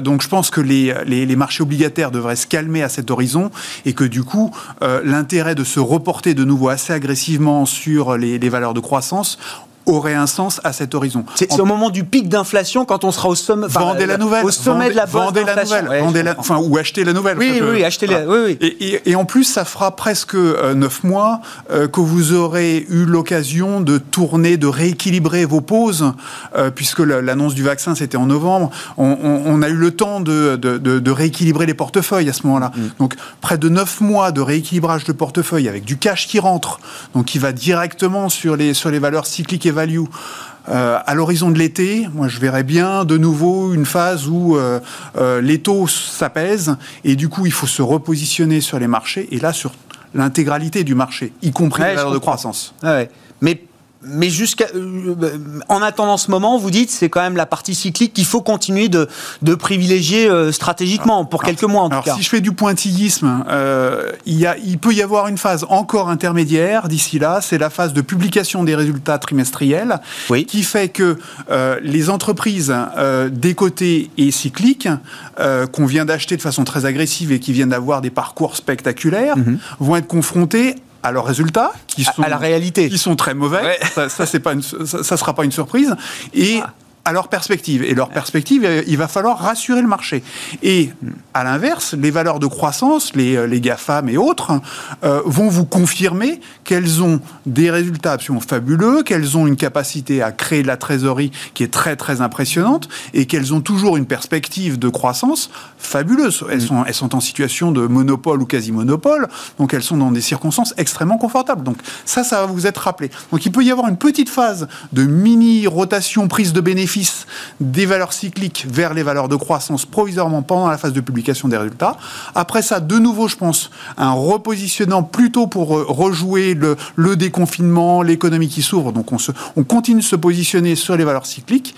donc je pense que les les, marchés obligataires devraient se calmer à cet horizon et que du coup, euh, l'intérêt de se reporter de nouveau assez agressivement sur les, les valeurs de croissance aurait un sens à cet horizon. C'est au moment du pic d'inflation quand on sera au sommet. Vendez la nouvelle. Au sommet de la Vendez la nouvelle. enfin, ou achetez la nouvelle. Oui, oui, achetez la. Oui, oui. Et, en plus, ça fera presque euh, neuf mois euh, que vous aurez eu l'occasion de tourner, de rééquilibrer vos pauses, euh, puisque l'annonce du vaccin c'était en novembre. On, a eu le temps de, de, rééquilibrer les portefeuilles à ce moment-là. Mm. Donc près de neuf mois de rééquilibrage de portefeuille avec du cash qui rentre, donc qui va directement sur les sur les valeurs cycliques et value. Euh, à l'horizon de l'été, moi je verrais bien de nouveau une phase où euh, euh, les taux s'apaisent et du coup il faut se repositionner sur les marchés et là sur l'intégralité du marché, y compris valeurs de croissance. Mais mais jusqu'à, euh, en attendant ce moment, vous dites, c'est quand même la partie cyclique qu'il faut continuer de, de privilégier euh, stratégiquement, pour quelques mois en alors, tout cas. Si je fais du pointillisme, euh, il, y a, il peut y avoir une phase encore intermédiaire d'ici là, c'est la phase de publication des résultats trimestriels, Oui. qui fait que euh, les entreprises euh, décotées et cycliques, euh, qu'on vient d'acheter de façon très agressive et qui viennent d'avoir des parcours spectaculaires, vont être confrontées à leurs résultats, qui sont à la réalité. qui sont très mauvais. Ouais. Ça, ça c'est pas une, ça, ça sera pas une surprise. Et Ah. À leur perspective. Et leur perspective, euh, il va falloir rassurer le marché. Et à l'inverse, les valeurs de croissance, les, euh, les GAFAM et autres, euh, vont vous confirmer qu'elles ont des résultats absolument fabuleux, qu'elles ont une capacité à créer de la trésorerie qui est très très impressionnante et qu'elles ont toujours une perspective de croissance fabuleuse. Elles, sont, elles sont en situation de monopole ou quasi-monopole, donc elles sont dans des circonstances extrêmement confortables. Donc ça, ça va vous être rappelé. Donc il peut y avoir une petite phase de mini-rotation, prise de bénéfices des valeurs cycliques vers les valeurs de croissance provisoirement pendant la phase de publication des résultats. Après ça, de nouveau, je pense, un repositionnement plutôt pour euh, rejouer le, déconfinement, l'économie qui s'ouvre. Donc on, continue de se positionner sur les valeurs cycliques.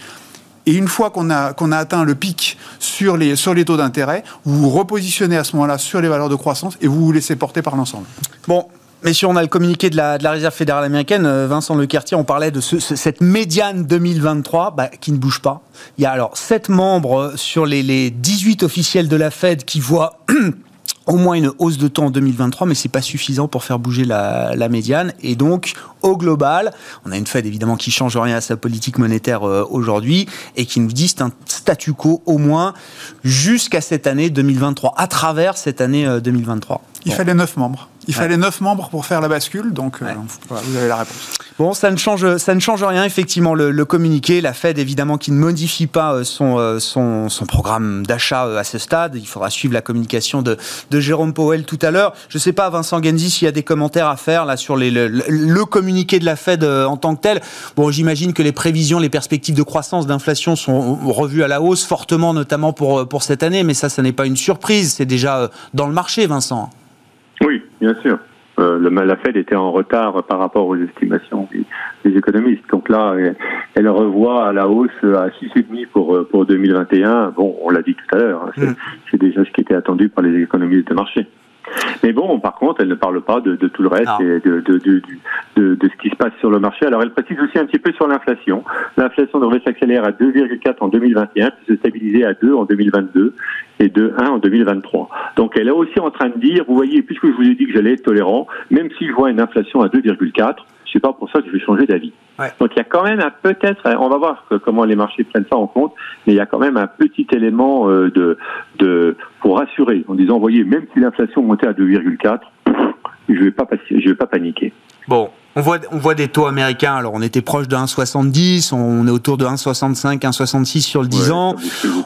Et une fois qu'on a, qu'on a atteint le pic sur les, sur les taux d'intérêt, vous vous repositionnez à ce moment-là sur les valeurs de croissance et vous vous laissez porter par l'ensemble. Bon. Messieurs, on a le communiqué de la, de la Réserve fédérale américaine. Euh, Vincent Lecartier, on parlait de ce- ce- cette médiane 2023 bah, qui ne bouge pas. Il y a alors 7 membres sur les, les 18 officiels de la Fed qui voient au moins une hausse de taux en 2023, mais c'est pas suffisant pour faire bouger la, la médiane. Et donc, au global, on a une Fed évidemment qui change rien à sa politique monétaire euh, aujourd'hui et qui nous dit c'est un statu quo au moins jusqu'à cette année 2023, à travers cette année euh, 2023. Il Bon. fallait 9 membres. Il fallait 9 membres pour faire la bascule, donc euh, vous avez la réponse. Bon, ça ne change, ça ne change rien effectivement le, le communiqué. La Fed évidemment qui ne modifie pas euh, son euh, son, son programme d'achat à ce stade. Il faudra suivre la communication de, de Jérôme Powell tout à l'heure. Je sais pas Vincent Genzi s'il y a des commentaires à faire là sur les, le, le- communiqué de la Fed en tant que tel. Bon, j'imagine que les prévisions, les perspectives de croissance, d'inflation sont revues à la hausse fortement, notamment pour pour cette année. Mais ça, ça n'est pas une surprise. C'est déjà dans le marché, Vincent. Bien sûr. Euh, le, la Fed était en retard par rapport aux estimations des, des économistes. Donc là, elle, elle revoit à la hausse à 6,5 pour, euh, pour 2021. Bon, on l'a dit tout à l'heure, hein, c'est Mm. c'est déjà ce qui était attendu par les économistes de marché. Mais bon, par contre, elle ne parle pas de, de tout le reste et de, de, de, du- de, de ce qui se passe sur le marché. Alors, elle précise aussi un petit peu sur l'inflation. L'inflation devrait s'accélérer à 2,4 en 2021, puis se stabiliser à 2 en 2022 et de 1 en 2023. Donc, elle est aussi en train de dire, vous voyez, puisque je vous ai dit que j'allais être tolérant, même si je vois une inflation à 2,4, c'est pas pour ça que je vais changer d'avis. Ouais. Donc il y a quand même un peut-être, on va voir que- comment les marchés prennent ça en compte, mais il y a quand même un petit élément euh, de, de pour rassurer en disant, voyez, même si l'inflation montait à 2,4, je vais pas je vais pas paniquer. Bon, on voit, on voit des taux américains. Alors, on était proche de 1,70, on est autour de 1,65, 1,66 sur le 10 Ouais, ans.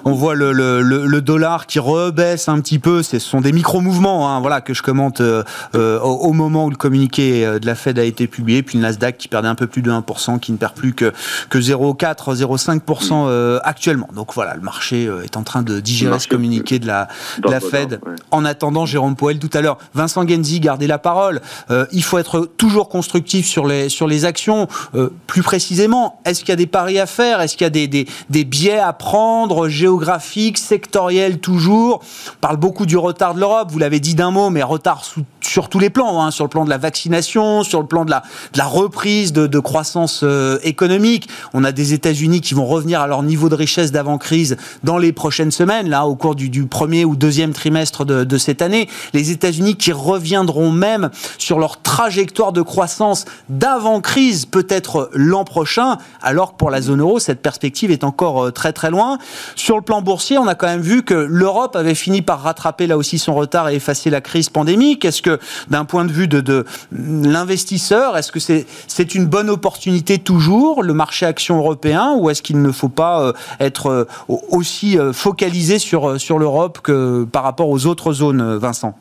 On voit le, le, le, le dollar qui rebaisse un petit peu. Ce sont des micro-mouvements hein, voilà, que je commente euh, euh, au, moment où le communiqué euh, de la Fed a été publié. Puis le Nasdaq qui perdait un peu plus de 1%, qui ne perd plus que, que 0,4, 0,5% euh, actuellement. Donc voilà, le marché est en train de digérer ce communiqué de la, de la Fed. ouais. En attendant, Jérôme Poel tout à l'heure, Vincent Genzi, gardez la parole. Euh, il faut être toujours constructif sur les, sur les actions. Euh, plus précisément, est-ce qu'il y a des paris à faire? Est-ce qu'il y a des, des, des biais à prendre, géographiques, sectoriels toujours? On parle beaucoup du retard de l'Europe, vous l'avez dit d'un mot, mais retard sous- sur tous les plans, hein, sur le plan de la vaccination, sur le plan de la, de la reprise de, de croissance euh, économique. On a des États-Unis qui vont revenir à leur niveau de richesse d'avant-crise dans les prochaines semaines, là, au cours du, du premier ou deuxième trimestre de, de cette année. Les États-Unis qui reviendront même sur leur trajectoire de croissance d'avant-crise, peut-être l'an prochain, alors que pour la zone euro, cette perspective est encore euh, très très loin. Sur le plan boursier, on a quand même vu que l'Europe avait fini par rattraper là aussi son retard et effacer la crise pandémique. Est-ce que, d'un point de vue de, de l'investisseur, est-ce que c'est une bonne opportunité toujours, le marché action européen, ou est-ce qu'il ne faut pas euh, être euh, au- aussi euh, focalisé sur, sur l'Europe que par rapport aux autres zones, Vincent?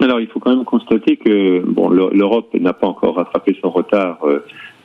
Alors, il faut quand même constater que bon, l'E- l'Europe n'a pas encore rattrapé son retard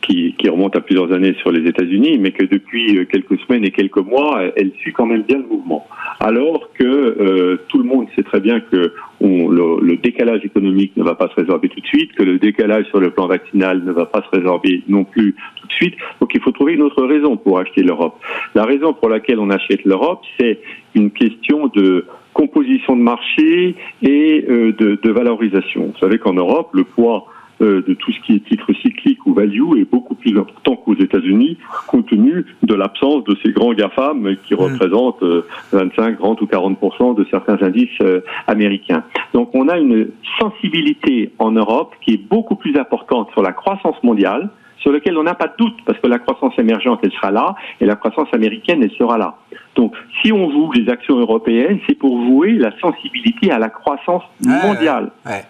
qui, qui, remonte à plusieurs années sur les États-Unis, mais que depuis euh, quelques semaines et quelques mois, elle suit quand même bien le mouvement. Alors que euh, tout le monde sait très bien que le, décalage économique ne va pas se résorber tout de suite, que le décalage sur le plan vaccinal ne va pas se résorber non plus tout de suite. Donc il faut trouver une autre raison pour acheter l'Europe. La raison pour laquelle on achète l'Europe, c'est une question de composition de marché et euh, de valorisation. Vous savez qu'en Europe, le poids euh, de tout ce qui est titre cyclique ou value est beaucoup plus important qu'aux États-Unis, compte tenu de l'absence de ces grands GAFAM qui mm. représentent 25, euh, 30 ou 40 de certains indices euh, américains. Donc on a une sensibilité en Europe qui est beaucoup plus importante sur la croissance mondiale, sur laquelle on n'a pas de doute, parce que la croissance émergente, elle sera là, et la croissance américaine, elle sera là. Donc, si on joue les actions européennes, c'est pour jouer la sensibilité à la croissance mondiale. ouais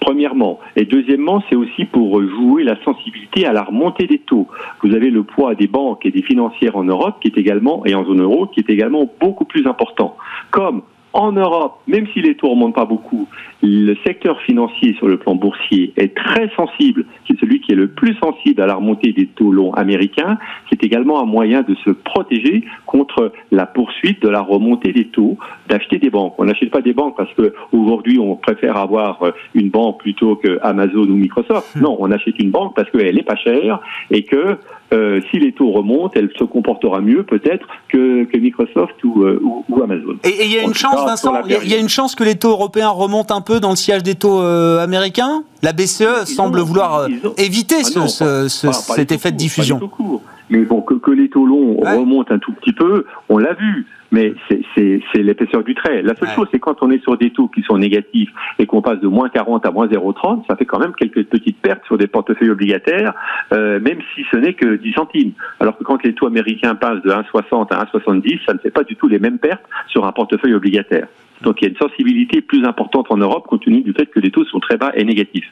premièrement. Et deuxièmement, c'est aussi pour jouer la sensibilité à la remontée des taux. Vous avez le poids des banques et des financières en Europe qui est également, et en zone euro, qui est également beaucoup plus important. Comme en Europe, même si les taux remontent pas beaucoup, le secteur financier sur le plan boursier est très sensible. C'est celui qui est le plus sensible à la remontée des taux longs américains. C'est également un moyen de se protéger contre la poursuite de la remontée des taux, d'acheter des banques. On n'achète pas des banques parce que aujourd'hui on préfère avoir une banque plutôt que Amazon ou Microsoft. Non, on achète une banque parce qu'elle est pas chère et que euh, si les taux remontent, elle se comportera mieux peut-être que, que, Microsoft ou, euh, ou, Amazon. Et il y a une chance, Vincent, il y, a une chance que les taux européens remontent un peu dans le sillage des taux euh, américains. La BCE semble vouloir éviter ah ce, ce, cet effet de diffusion. Mais bon, que, que les taux longs remontent un tout petit peu, on l'a vu mais c'est l'épaisseur du trait. La seule chose, c'est quand on est sur des taux qui sont négatifs et qu'on passe de moins 40 à moins 0,30, ça fait quand même quelques petites pertes sur des portefeuilles obligataires, euh, même si ce n'est que 10 centimes. Alors que quand les taux américains passent de 1,60 à 1,70, ça ne fait pas du tout les mêmes pertes sur un portefeuille obligataire. Donc il y a une sensibilité plus importante en Europe compte tenu du fait que les taux sont très bas et négatifs.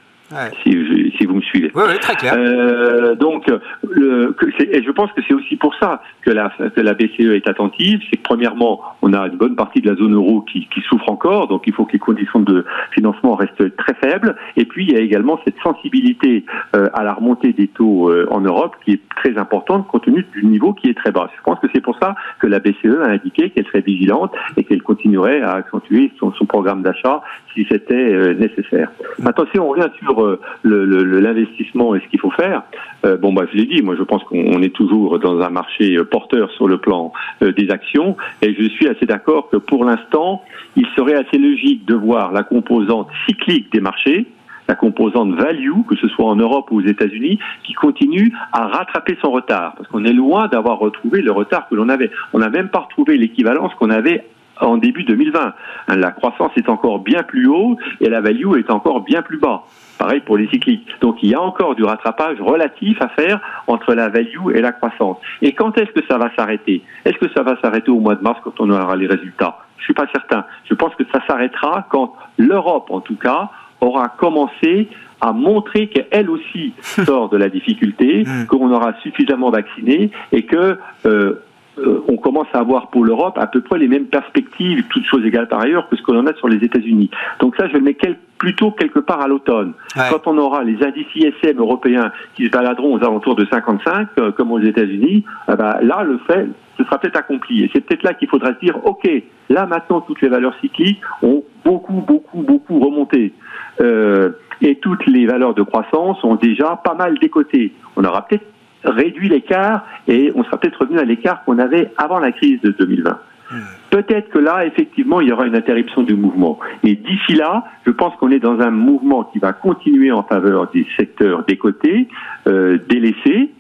Si, si, vous me suivez. Oui, oui très clair. Euh, donc, le, et je pense que c'est aussi pour ça que la, que la BCE est attentive. C'est que premièrement, on a une bonne partie de la zone euro qui, qui, souffre encore, donc il faut que les conditions de financement restent très faibles. Et puis, il y a également cette sensibilité euh, à la remontée des taux euh, en Europe qui est très importante compte tenu du niveau qui est très bas. Je pense que c'est pour ça que la BCE a indiqué qu'elle serait vigilante et qu'elle continuerait à accentuer son, son programme d'achat si c'était nécessaire. Maintenant, si on revient sur euh, l'investissement et ce qu'il faut faire, euh, bon, bah, je l'ai dit, moi je pense qu'on est toujours dans un marché porteur sur le plan des actions, et je suis assez d'accord que pour l'instant, il serait assez logique de voir la composante cyclique des marchés, la composante value, que ce soit en Europe ou aux États-Unis, qui continue à rattraper son retard. Parce qu'on est loin d'avoir retrouvé le retard que l'on avait. On n'a même pas retrouvé l'équivalence qu'on avait en début 2020. La croissance est encore bien plus haut et la value est encore bien plus bas. Pareil pour les cycliques. Donc il y a encore du rattrapage relatif à faire entre la value et la croissance. Et quand est-ce que ça va s'arrêter? Est-ce que ça va s'arrêter au mois de mars quand on aura les résultats? Je suis pas certain. Je pense que ça s'arrêtera quand l'Europe, en tout cas, aura commencé à montrer qu'elle aussi sort de la difficulté, mmh. qu'on aura suffisamment vacciné et que euh, euh, on commence à avoir pour l'Europe à peu près les mêmes perspectives, toutes choses égales par ailleurs, que ce que l'on a sur les États-Unis. Donc ça, je le mets plutôt quelque part à l'automne. Quand on aura les indices ISM européens qui se baladeront aux alentours de 55, euh, comme aux États-Unis, eh ben, là, le fait, ce sera peut-être accompli. Et c'est peut-être là qu'il faudra se dire, OK, là maintenant, toutes les valeurs cycliques ont beaucoup, beaucoup, beaucoup remonté. Euh, et toutes les valeurs de croissance ont déjà pas mal décoté. On aura peut-être réduit l'écart et on sera peut-être revenu à l'écart qu'on avait avant la crise de 2020. Hmm. Peut-être que là, effectivement, il y aura une interruption du mouvement. Et d'ici là, je pense qu'on est dans un mouvement qui va continuer en faveur des secteurs décotés, euh, délaissés.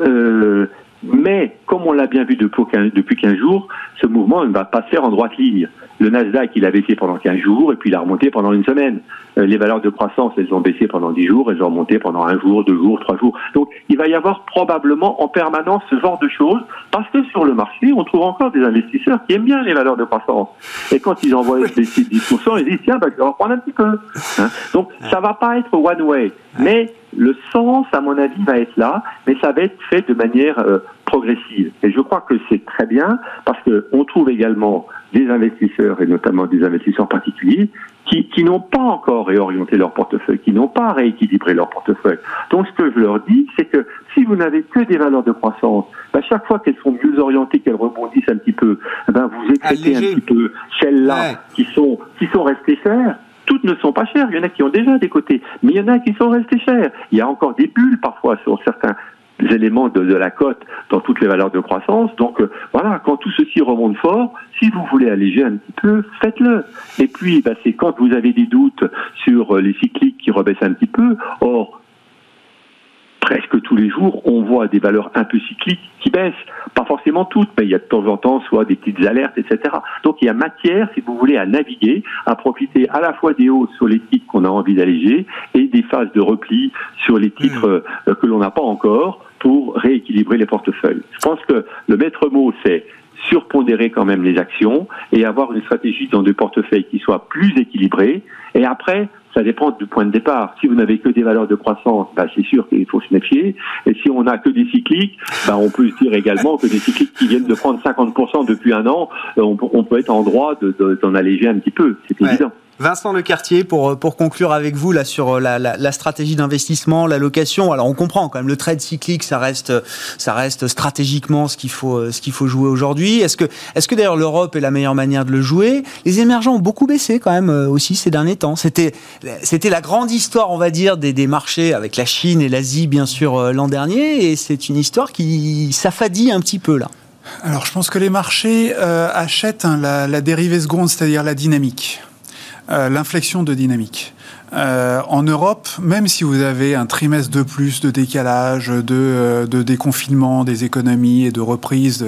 Euh, mais comme on l'a bien vu depuis 15, depuis 15 jours, ce mouvement ne va pas faire en droite ligne. Le Nasdaq, il a baissé pendant 15 jours et puis il a remonté pendant une semaine. Euh, les valeurs de croissance, elles ont baissé pendant 10 jours, elles ont remonté pendant un jour, deux jours, trois jours. Donc il va y avoir probablement en permanence ce genre de choses parce que sur le marché, on trouve encore des investisseurs qui aiment bien les valeurs de croissance. Et quand ils envoient baisser 10%, ils disent tiens, bah, je vais reprendre un petit peu. Hein Donc ça va pas être one way, mais le sens, à mon avis, va être là, mais ça va être fait de manière euh, progressive. Et je crois que c'est très bien parce qu'on trouve également des investisseurs et notamment des investisseurs particuliers qui, qui n'ont pas encore réorienté leur portefeuille, qui n'ont pas rééquilibré leur portefeuille. Donc ce que je leur dis, c'est que si vous n'avez que des valeurs de croissance, bah, chaque fois qu'elles sont mieux orientées, qu'elles rebondissent un petit peu, ben vous écrétez un petit peu celles-là qui sont qui sont restées chères toutes ne sont pas chères. Il y en a qui ont déjà des côtés, mais il y en a qui sont restées chères. Il y a encore des bulles parfois sur certains éléments de, la cote dans toutes les valeurs de croissance. Donc euh, voilà, quand tout ceci remonte fort, si vous voulez alléger un petit peu, faites-le. Et puis, bah, c'est quand vous avez des doutes sur euh, les cycliques qui rebaissent un petit peu. Or, presque tous les jours, on voit des valeurs un peu cycliques qui baissent. Pas forcément toutes, mais il y a de temps en temps soit des petites alertes, etc. Donc il y a matière, si vous voulez, à naviguer, à profiter à la fois des hausses sur les titres qu'on a envie d'alléger et des phases de repli sur les titres mmh. euh, que l'on n'a pas encore pour rééquilibrer les portefeuilles. Je pense que le maître mot, c'est surpondérer quand même les actions et avoir une stratégie dans des portefeuilles qui soit plus équilibrés. Et après, ça dépend du point de départ. Si vous n'avez que des valeurs de croissance, bah, c'est sûr qu'il faut se méfier. Et si on n'a que des cycliques, bah, on peut se dire également que des cycliques qui viennent de prendre 50% depuis un an, euh, on, peut être en droit d'en alléger un petit peu. C'est évident. Vincent Lecartier, pour, euh, pour conclure avec vous là sur euh, la, stratégie d'investissement, la location. Alors on comprend quand même le trade cyclique, ça reste, ça reste stratégiquement ce qu'il faut, euh, ce faut jouer aujourd'hui. Est-ce que, est-ce que d'ailleurs l'Europe est la meilleure manière de le jouer? Les émergents ont beaucoup baissé quand même aussi ces derniers temps. C'était, c'était la grande histoire, on va dire, des, des marchés avec la Chine et l'Asie bien sûr l'an dernier, et c'est une histoire qui s'affadit un petit peu là. Alors je pense que les marchés achètent hein, la, la dérivée seconde, c'est-à-dire la dynamique. Euh, l'inflexion de dynamique. Euh, en Europe, même si vous avez un trimestre de plus de décalage, de, euh, de déconfinement des économies et de reprise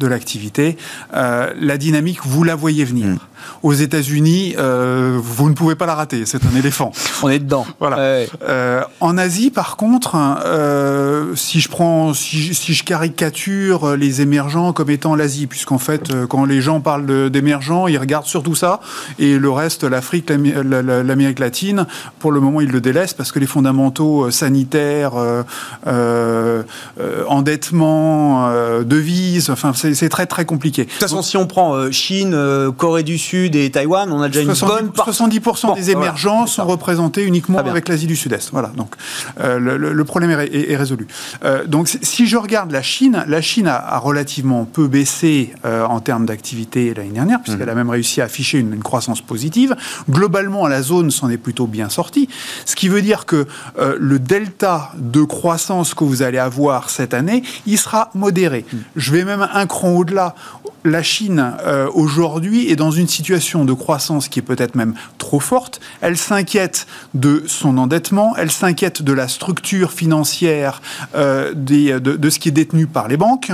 de, l'activité, la dynamique, vous la voyez venir. Mm aux États-Unis, euh, vous ne pouvez pas la rater. C'est un éléphant. On est dedans. Voilà. Euh, en Asie, par contre, euh, si je prends, si, si, je caricature les émergents comme étant l'Asie, puisqu'en fait, euh, quand les gens parlent d'émergents, ils regardent surtout ça, et le reste, l'Afrique, l'Amérique latine, pour le moment, ils le délaissent parce que les fondamentaux euh, sanitaires, euh, endettement, devises, enfin, c'est très très compliqué. De toute façon, si on prend Chine, Corée du Sud et Taïwan, on a déjà une bonne 70% des émergents sont représentés uniquement avec l'Asie du Sud-Est. Voilà, donc euh, le, problème est, résolu. Euh, donc si je regarde la Chine, la Chine a, relativement peu baissé euh, en termes d'activité l'année dernière, puisqu'elle a mhm. même réussi à afficher une, une croissance positive. Globalement, la zone s'en est plutôt bien sortie, ce qui veut dire que le delta de croissance que vous allez avoir cette année, il sera modéré. Je vais même un cran au-delà la Chine euh, aujourd'hui est dans une situation de croissance qui est peut-être même trop forte. Elle s'inquiète de son endettement, elle s'inquiète de la structure financière euh, de, ce qui est détenu par les banques.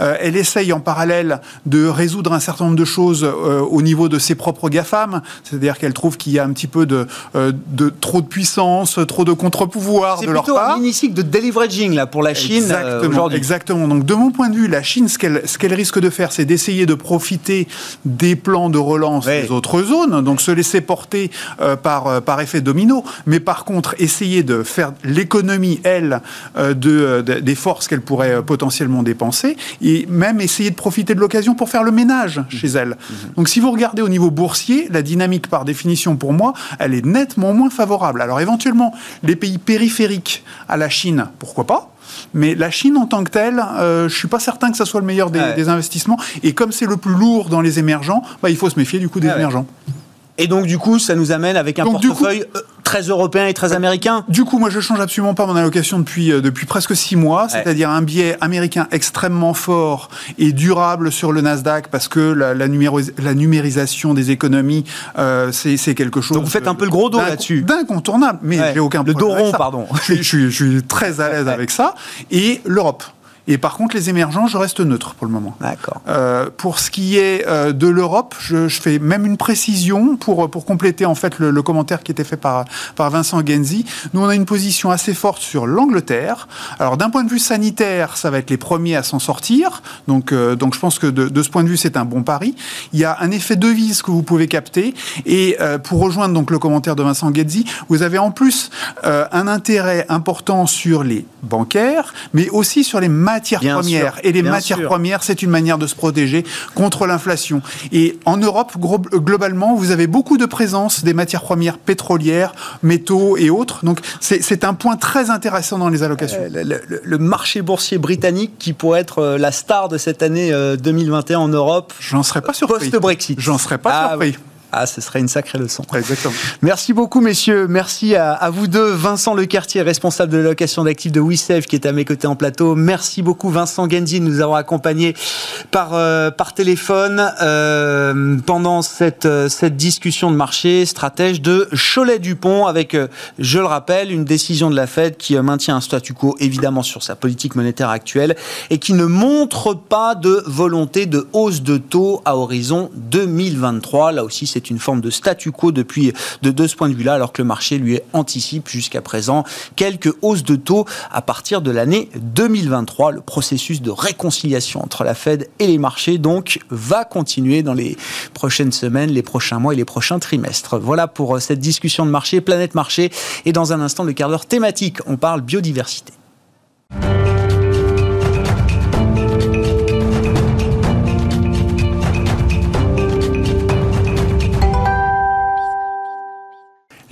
Euh, elle essaye en parallèle de résoudre un certain nombre de choses au niveau de ses propres GAFAM, c'est-à-dire qu'elle trouve qu'il y a un petit peu de, de trop de puissance, trop de contre-pouvoir de leur part. C'est plutôt un mini-cycle de deleveraging là pour la Chine aujourd'hui. Exactement. Donc de mon point de vue, la Chine, ce qu'elle ce qu'elle risque de faire, c'est d'essayer de profiter des plans de relance des autres zones, donc se laisser porter euh, par, euh, par effet domino, mais par contre essayer de faire l'économie, elle, euh, de, des forces qu'elle pourrait potentiellement dépenser, et même essayer de profiter de l'occasion pour faire le ménage chez elle. Mmh. Donc si vous regardez au niveau boursier, la dynamique par définition pour moi, elle est nettement moins favorable. Alors éventuellement, les pays périphériques à la Chine, pourquoi pas mais la Chine en tant que telle, euh, je suis pas certain que ça soit le meilleur des, investissements. Et comme c'est le plus lourd dans les émergents, bah, il faut se méfier du coup des émergents. Et donc, du coup, ça nous amène avec un portefeuille euh, très européen et très américain Du coup, moi, je change absolument pas mon allocation depuis, euh, depuis presque six mois, c'est-à-dire un biais américain extrêmement fort et durable sur le Nasdaq parce que la, la, la numérisation des économies, euh, c'est quelque chose. Donc, vous faites un peu le gros dos là-dessus D'incontournable, mais j'ai aucun problème. Le dos rond, pardon. je, je, je suis très à l'aise avec ça. Et l'Europe. Et par contre, les émergents, je reste neutre pour le moment. D'accord. Euh, pour ce qui est euh, de l'Europe, je, je, fais même une précision pour, pour compléter en fait le, le, commentaire qui était fait par, par Vincent Genzi. Nous, on a une position assez forte sur l'Angleterre. Alors, d'un point de vue sanitaire, ça va être les premiers à s'en sortir. Donc, euh, donc, je pense que de, de, ce point de vue, c'est un bon pari. Il y a un effet devise que vous pouvez capter. Et pour rejoindre donc le commentaire de Vincent Genzi, vous avez en plus un intérêt important sur les bancaires, mais aussi sur les matières premières. et les matières premières, c'est une manière de se protéger contre l'inflation. Et en Europe, globalement, vous avez beaucoup de présence des matières premières pétrolières, métaux et autres. Donc c'est un point très intéressant dans les allocations. Euh, le, marché boursier britannique qui pourrait être euh, la star de cette année 2021 en Europe. J'en serais pas surpris. Post-Brexit. J'en serais pas ah surpris. Ah, ce serait une sacrée leçon. Exactement. Merci beaucoup, messieurs. Merci à, vous deux. Vincent Lecartier, responsable de location d'actifs de WeSave, qui est à mes côtés en plateau. Merci beaucoup, Vincent Genzi, de nous avoir accompagnés par, euh, par téléphone euh, pendant cette, euh, cette discussion de marché stratège de Cholet-Dupont, avec, je le rappelle, une décision de la Fed qui maintient un statu quo, évidemment, sur sa politique monétaire actuelle et qui ne montre pas de volonté de hausse de taux à horizon 2023. Là aussi, c'est c'est une forme de statu quo depuis de, ce point de vue-là, alors que le marché lui anticipe jusqu'à présent quelques hausses de taux à partir de l'année 2023. Le processus de réconciliation entre la Fed et les marchés donc va continuer dans les prochaines semaines, les prochains mois et les prochains trimestres. Voilà pour euh, cette discussion de marché, Planète Marché. Et dans un instant, le quart d'heure thématique, on parle biodiversité.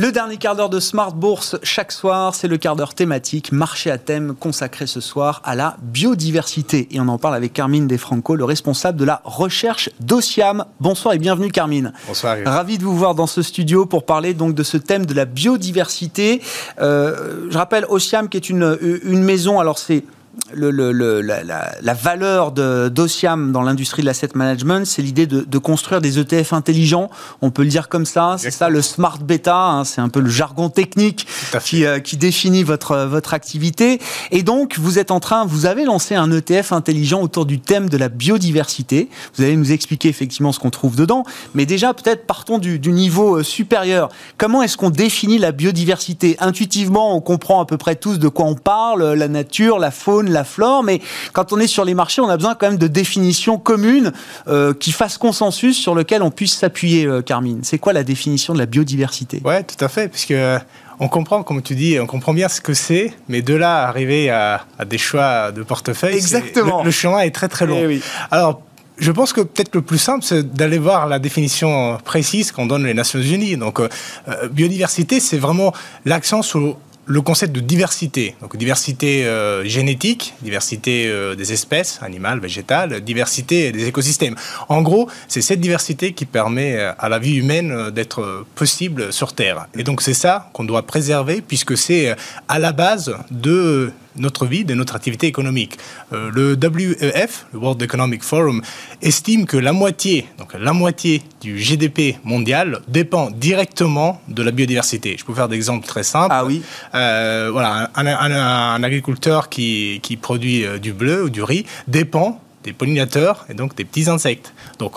Le dernier quart d'heure de Smart Bourse chaque soir, c'est le quart d'heure thématique, marché à thème consacré ce soir à la biodiversité. Et on en parle avec Carmine Defranco, le responsable de la recherche d'Ociam. Bonsoir et bienvenue Carmine. Bonsoir. Ravi de vous voir dans ce studio pour parler donc de ce thème de la biodiversité. Euh, je rappelle Ociam qui est une, une maison, alors c'est le, la, valeur d'Ociam dans l'industrie de l'asset management, c'est l'idée de, construire des ETF intelligents. On peut le dire comme ça. C'est ça le smart beta. Hein, c'est un peu le jargon technique qui, euh, qui, définit votre, votre activité. Et donc, vous êtes en train, vous avez lancé un ETF intelligent autour du thème de la biodiversité. Vous allez nous expliquer effectivement ce qu'on trouve dedans. Mais déjà, peut-être partons du, du niveau euh, supérieur. Comment est-ce qu'on définit la biodiversité? Intuitivement, on comprend à peu près tous de quoi on parle, la nature, la faune, la flore, mais quand on est sur les marchés, on a besoin quand même de définitions communes euh, qui fassent consensus sur lequel on puisse s'appuyer, euh, Carmine. C'est quoi la définition de la biodiversité? Ouais, tout à fait, puisque euh, on comprend, comme tu dis, on comprend bien ce que c'est, mais de là à arriver à, des choix de portefeuille, Exactement. Le, chemin est très très long. Eh Alors je pense que peut-être le plus simple, c'est d'aller voir la définition précise qu'on donne les Nations Unies. Donc, biodiversité, c'est vraiment l'accent sur le concept de diversité, donc diversité euh, génétique, diversité euh, des espèces, animales, végétales, diversité des écosystèmes. En gros, c'est cette diversité qui permet euh, à la vie humaine d'être possible sur Terre. Et donc c'est ça qu'on doit préserver puisque c'est à la base de notre vie, de notre activité économique. Euh, le WEF, le World Economic Forum, estime que la moitié, donc la moitié du GDP mondial dépend directement de la biodiversité. Je peux faire des exemples très simples. Ah oui. Euh, voilà, un, agriculteur qui, qui produit euh, du bleu ou du riz dépend des pollinateurs et donc des petits insectes. Donc,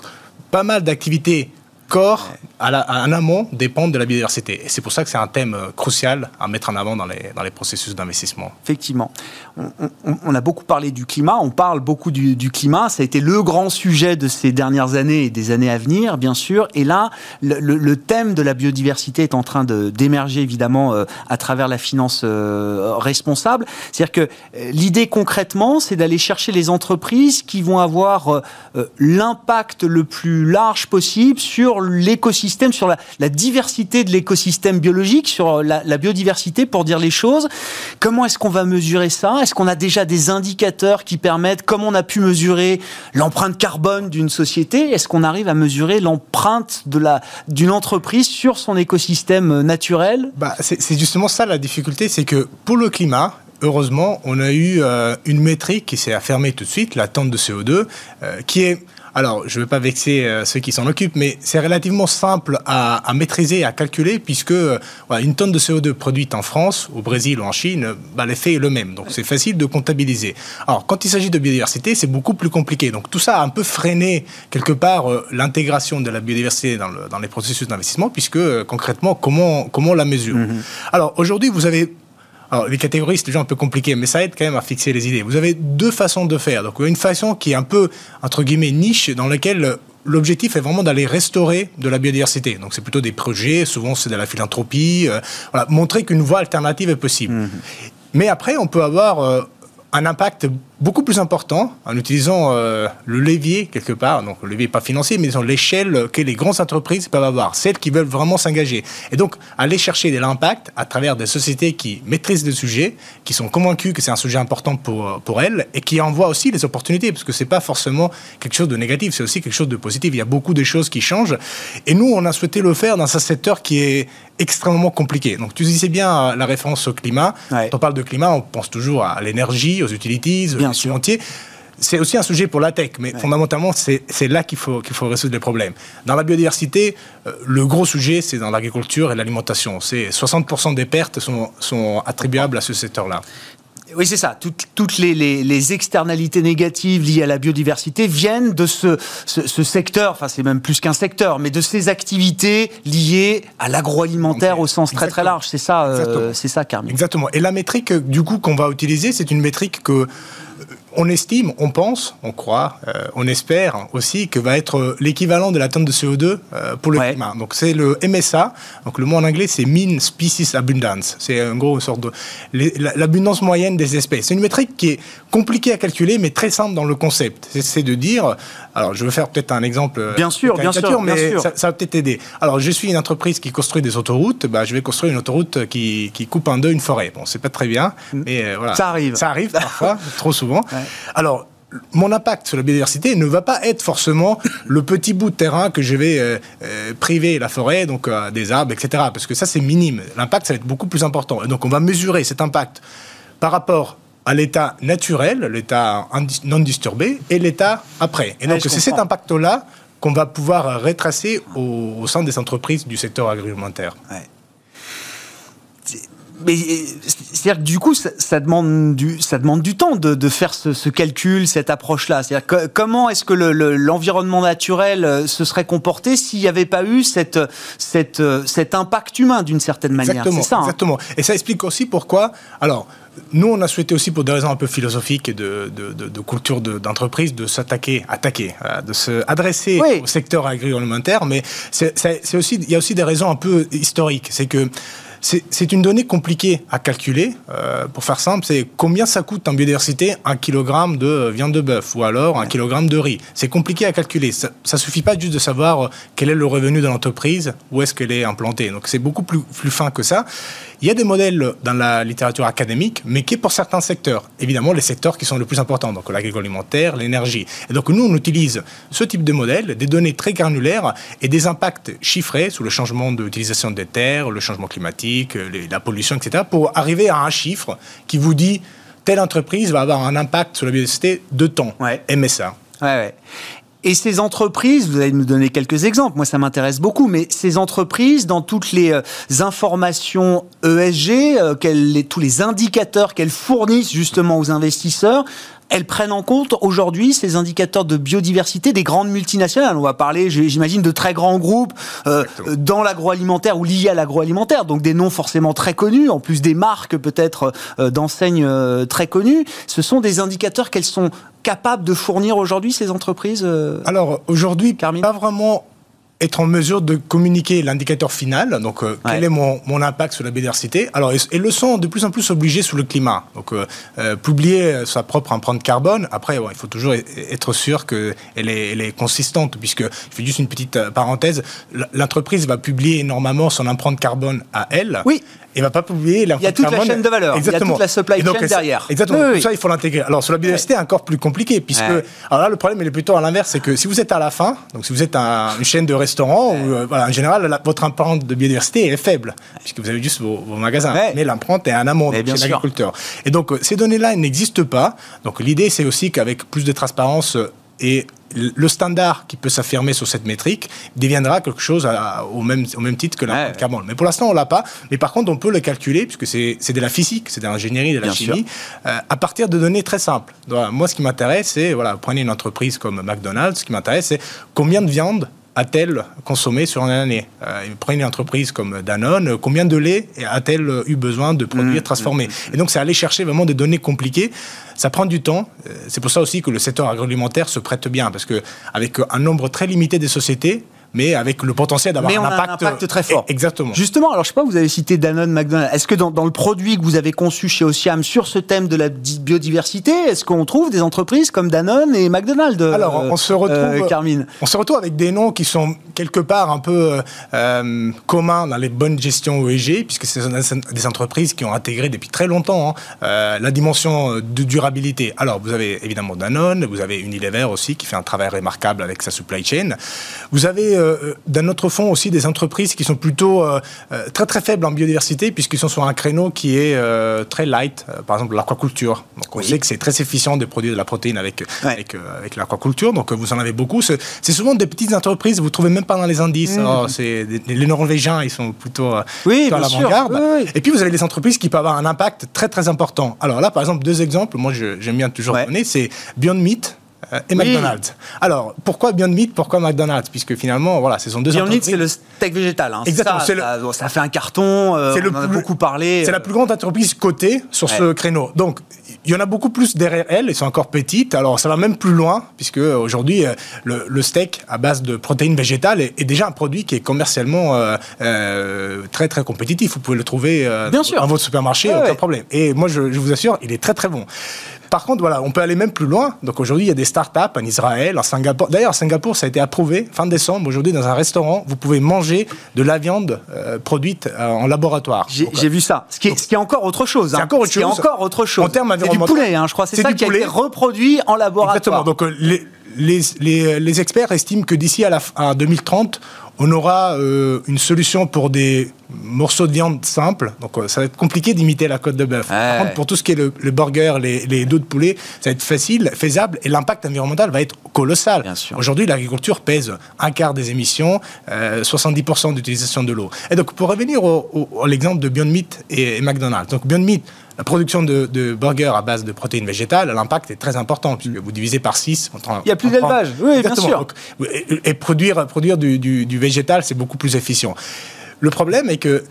pas mal d'activités corps à, en amont dépendent de la biodiversité. Et c'est pour ça que c'est un thème euh, crucial à mettre en avant dans les, dans les processus d'investissement. Effectivement. On, a beaucoup parlé du climat, on parle beaucoup du, climat. Ça a été le grand sujet de ces dernières années et des années à venir, bien sûr. Et là, le, thème de la biodiversité est en train d'émerger, évidemment, euh, à travers la finance euh, responsable. C'est-à-dire que l'idée concrètement, c'est d'aller chercher les entreprises qui vont avoir l'impact le plus large possible sur l'écosystème sur la, diversité de l'écosystème biologique, sur la, biodiversité, pour dire les choses. Comment est-ce qu'on va mesurer ça? Est-ce qu'on a déjà des indicateurs qui permettent, comme on a pu mesurer l'empreinte carbone d'une société, est-ce qu'on arrive à mesurer l'empreinte d'une entreprise sur son écosystème naturel? Bah, C'est justement ça la difficulté, c'est que pour le climat, heureusement, on a eu euh, une métrique qui s'est affirmée tout de suite, la tente de CO2, euh, qui est alors, je ne veux pas vexer euh, ceux qui s'en occupent, mais c'est relativement simple à, maîtriser et à calculer, puisque euh, une tonne de CO2 produite en France, au Brésil ou en Chine, bah, l'effet est le même. Donc, c'est facile de comptabiliser. Alors, quand il s'agit de biodiversité, c'est beaucoup plus compliqué. Donc, tout ça a un peu freiné, quelque part, euh, l'intégration de la biodiversité dans, les processus d'investissement, puisque, concrètement, comment, comment on la mesure mm-hmm. Alors, aujourd'hui, vous avez alors, les catégories, c'est déjà un peu compliqué, mais ça aide quand même à fixer les idées. Vous avez deux façons de faire. Donc, une façon qui est un peu, entre guillemets, niche, dans laquelle l'objectif est vraiment d'aller restaurer de la biodiversité. Donc, c'est plutôt des projets, souvent c'est de la philanthropie, euh, montrer qu'une voie alternative est possible. Mmh. Mais après, on peut avoir euh, un impact beaucoup plus important en utilisant euh, le levier quelque part, donc le levier pas financier, mais disons l'échelle que les grandes entreprises peuvent avoir, celles qui veulent vraiment s'engager. Et donc aller chercher de l'impact à travers des sociétés qui maîtrisent le sujet, qui sont convaincues que c'est un sujet important pour, pour elles et qui envoient aussi des opportunités, parce que c'est pas forcément quelque chose de négatif, c'est aussi quelque chose de positif. Il y a beaucoup de choses qui changent. Et nous, on a souhaité le faire dans un secteur qui est extrêmement compliqué. Donc tu disais bien la référence au climat. Quand on parle de climat, on pense toujours à l'énergie, aux utilities, aux entiers c'est aussi un sujet pour la tech, mais fondamentalement, c'est là qu'il faut, qu'il faut résoudre les problèmes. Dans la biodiversité, euh, le gros sujet, c'est dans l'agriculture et l'alimentation. C'est 60% des pertes sont, sont attribuables à ce secteur-là. Oui, c'est ça. Toutes, les, externalités négatives liées à la biodiversité viennent de ce, secteur, enfin c'est même plus qu'un secteur, mais de ces activités liées à l'agroalimentaire au sens très très large. C'est ça, euh, c'est ça, Carmi. Exactement. Et la métrique du coup qu'on va utiliser, c'est une métrique que on estime, on pense, on croit, euh, on espère aussi que va être l'équivalent de la tonne de CO2 euh, pour le climat. Donc c'est le MSA. Donc le mot en anglais c'est Mean Species Abundance. C'est en gros une sorte de l'abondance moyenne des espèces. C'est une métrique qui est compliquée à calculer mais très simple dans le concept. C'est de dire, alors je vais faire peut-être un exemple. Euh, bien sûr, bien sûr, mais Ça, va peut-être aider. Alors je suis une entreprise qui construit des autoroutes. Bah, je vais construire une autoroute qui, coupe en deux une forêt. Bon, c'est pas très bien, mm. mais voilà. Ça arrive. Ça arrive parfois, trop souvent. Alors, mon impact sur la biodiversité ne va pas être forcément le petit bout de terrain que je vais euh, euh, priver la forêt, donc euh, des arbres, etc. Parce que ça, c'est minime. L'impact, ça va être beaucoup plus important. Et donc, on va mesurer cet impact par rapport à l'état naturel, l'état non disturbé, et l'état après. Et donc, c'est cet impact-là qu'on va pouvoir retracer au, sein des entreprises du secteur agroalimentaire mais c'est-à-dire que du coup, ça, demande du, ça demande du temps de, faire ce, calcul, cette approche-là. C'est-à-dire comment est-ce que l'environnement naturel euh, se serait comporté s'il n'y avait pas eu cette, cette, euh, cet impact humain d'une certaine manière? Exactement. Ça, hein. exactement. Et ça explique aussi pourquoi. Alors, nous, on a souhaité aussi, pour des raisons un peu philosophiques et de, de, de, de culture d'entreprise, de, s'attaquer, attaquer, euh, de se adresser au secteur agroalimentaire. Mais c'est aussi, il y a aussi des raisons un peu historiques. C'est que c'est une donnée compliquée à calculer. Euh, pour faire simple, c'est combien ça coûte en biodiversité un kilogramme de viande de bœuf ou alors un kilogramme de riz. C'est compliqué à calculer. Ça, ne suffit pas juste de savoir euh, quel est le revenu de l'entreprise, où est-ce qu'elle est implantée. Donc c'est beaucoup plus, plus fin que ça. Il y a des modèles dans la littérature académique, mais qui est pour certains secteurs. Évidemment, les secteurs qui sont les plus importants, donc l'agroalimentaire, l'énergie. Et donc nous, on utilise ce type de modèle, des données très granulaires et des impacts chiffrés sur le changement d'utilisation des terres, le changement climatique, la pollution, etc., pour arriver à un chiffre qui vous dit telle entreprise va avoir un impact sur la biodiversité de temps, MSA. Ouais, ouais. Et ces entreprises, vous allez nous donner quelques exemples, moi ça m'intéresse beaucoup, mais ces entreprises, dans toutes les euh, informations ESG, euh, tous les indicateurs qu'elles fournissent justement aux investisseurs, elles prennent en compte aujourd'hui ces indicateurs de biodiversité des grandes multinationales. On va parler, j'imagine, de très grands groupes euh, dans l'agroalimentaire ou liés à l'agroalimentaire, donc des noms forcément très connus, en plus des marques peut-être euh, d'enseignes euh, très connues. Ce sont des indicateurs qu'elles sont capables de fournir aujourd'hui ces entreprises Alors aujourd'hui, pas vraiment être en mesure de communiquer l'indicateur final, donc euh, quel est mon, mon, impact sur la biodiversité. Alors, elles le sont de plus en plus obligées sur le climat. Donc, euh, euh, publier sa propre empreinte carbone, après, il faut toujours être sûr qu'elle est, elle est consistante, puisque, je fais juste une petite parenthèse, l'entreprise va publier énormément son empreinte carbone à elle. Oui il va pas publier Il y a toute la chaîne de valeur. Exactement. Il y a toute la supply chain derrière. Exactement. Tout ça, il faut l'intégrer. Alors, sur la biodiversité, encore plus compliqué, puisque, alors là, le problème, il est plutôt à l'inverse, c'est que si vous êtes à la fin, donc si vous êtes une chaîne de ou, euh, voilà, en général, votre empreinte de biodiversité est faible, puisque vous avez juste vos, magasins. Mais l'empreinte est en amont chez l'agriculteur. Et donc, euh, ces données-là n'existent pas. Donc, l'idée, c'est aussi qu'avec plus de transparence euh, et le standard qui peut s'affirmer sur cette métrique deviendra quelque chose au, même, au même titre que la carbone. Mais pour l'instant, on l'a pas. Mais par contre, on peut le calculer, puisque c'est de la physique, c'est de l'ingénierie, de la chimie, euh, à partir de données très simples. moi, ce qui m'intéresse, c'est, voilà, prenez une entreprise comme McDonald's, ce qui m'intéresse, c'est combien de viande a-t-elle consommé sur une année euh, Prenez une entreprise comme Danone, combien de lait a-t-elle eu besoin de produire, mmh, transformer mmh, mmh. Et donc, c'est aller chercher vraiment des données compliquées. Ça prend du temps. Euh, c'est pour ça aussi que le secteur agroalimentaire se prête bien, parce qu'avec un nombre très limité de sociétés, mais avec le potentiel d'avoir un, impact, impact très fort. Exactement. Justement, alors je sais pas, vous avez cité Danone, McDonald's. Est-ce que dans, dans le produit que vous avez conçu chez Osiam sur ce thème de la di- biodiversité, est-ce qu'on trouve des entreprises comme Danone et McDonald's Alors, euh, on se retrouve- euh, Carmine? On se retrouve avec des noms qui sont quelque part un peu euh, communs dans les bonnes gestions OEG, puisque ce sont des- entreprises qui ont intégré depuis très longtemps hein, la dimension de durabilité. Alors, vous avez évidemment Danone, vous avez Unilever aussi, qui fait un travail remarquable avec sa supply chain. Vous avez, euh, dans notre fond, aussi des entreprises qui sont plutôt euh, euh, très très faibles en biodiversité, puisqu'ils sont sur un créneau qui est euh, très light, par exemple l'aquaculture. Donc, on Oui. sait que c'est très efficient de produire de la protéine avec, Ouais. avec, avec l'aquaculture, donc vous en avez beaucoup. C'est c'est souvent des petites entreprises, vous ne trouvez même pas dans les indices. Alors, c'est des- les Norvégiens, ils sont plutôt. Oui, plutôt à l'avant-garde. Oui. Et puis vous avez des entreprises qui peuvent avoir un impact très très important. Alors là, par exemple, deux exemples, moi j'aime bien toujours Ouais. donner, c'est Beyond Meat. Euh, Et Oui. McDonald's. Alors, pourquoi Beyond Meat Pourquoi McDonald's? Puisque finalement, voilà, ce sont deux Beyond Meat, c'est le steak végétal. hein. Exactement, Ça, le- ça, bon, ça fait un carton. euh, C'est on le en a plus- beaucoup parlé. C'est la plus grande entreprise cotée sur ce créneau. Donc, il y en a beaucoup plus derrière elles, elles sont encore petites. Alors, ça va même plus loin, puisque euh, aujourd'hui, euh, le, le steak à base de protéines végétales est, est déjà un produit qui est commercialement euh, euh, très, très compétitif. Vous pouvez le trouver euh, Bien sûr. dans votre supermarché, aucun ouais. problème. Et moi, je, je vous assure, il est très, très bon. Par contre, voilà, on peut aller même plus loin. Donc aujourd'hui, il y a des startups en Israël, en Singapour. D'ailleurs, à Singapour, ça a été approuvé fin décembre. Aujourd'hui, dans un restaurant, vous pouvez manger de la viande euh, produite euh, en laboratoire. J'ai j'ai vu ça. Ce qui est, ce qui est encore autre chose. C'est hein. encore autre Ce qui est chose. encore autre chose. En termes c'est du environnementaux, poulet, hein, je crois. C'est c'est ça du qui a poulet. été reproduit en laboratoire. Exactement. Donc euh, les, les, les, les experts estiment que d'ici à, la, à 2030, on aura euh, une solution pour des morceaux de viande simples. Donc euh, ça va être compliqué d'imiter la côte de bœuf. Par contre, pour tout ce qui est le, le burger, les, les dos de poulet, ça va être facile, faisable et l'impact environnemental va être colossal. Aujourd'hui, l'agriculture pèse un quart des émissions, euh, 70% d'utilisation de l'eau. Et donc, pour revenir au, au- à l'exemple de Beyond Meat et, et McDonald's. Donc, Beyond Meat, la production de, de burgers à base de protéines végétales, l'impact est très important, puisque vous divisez par 6. Il y a plus d'élevage. Oui, bien sûr. Donc, et, et produire, produire du, du- du végétal, c'est beaucoup plus efficient. Le problème est que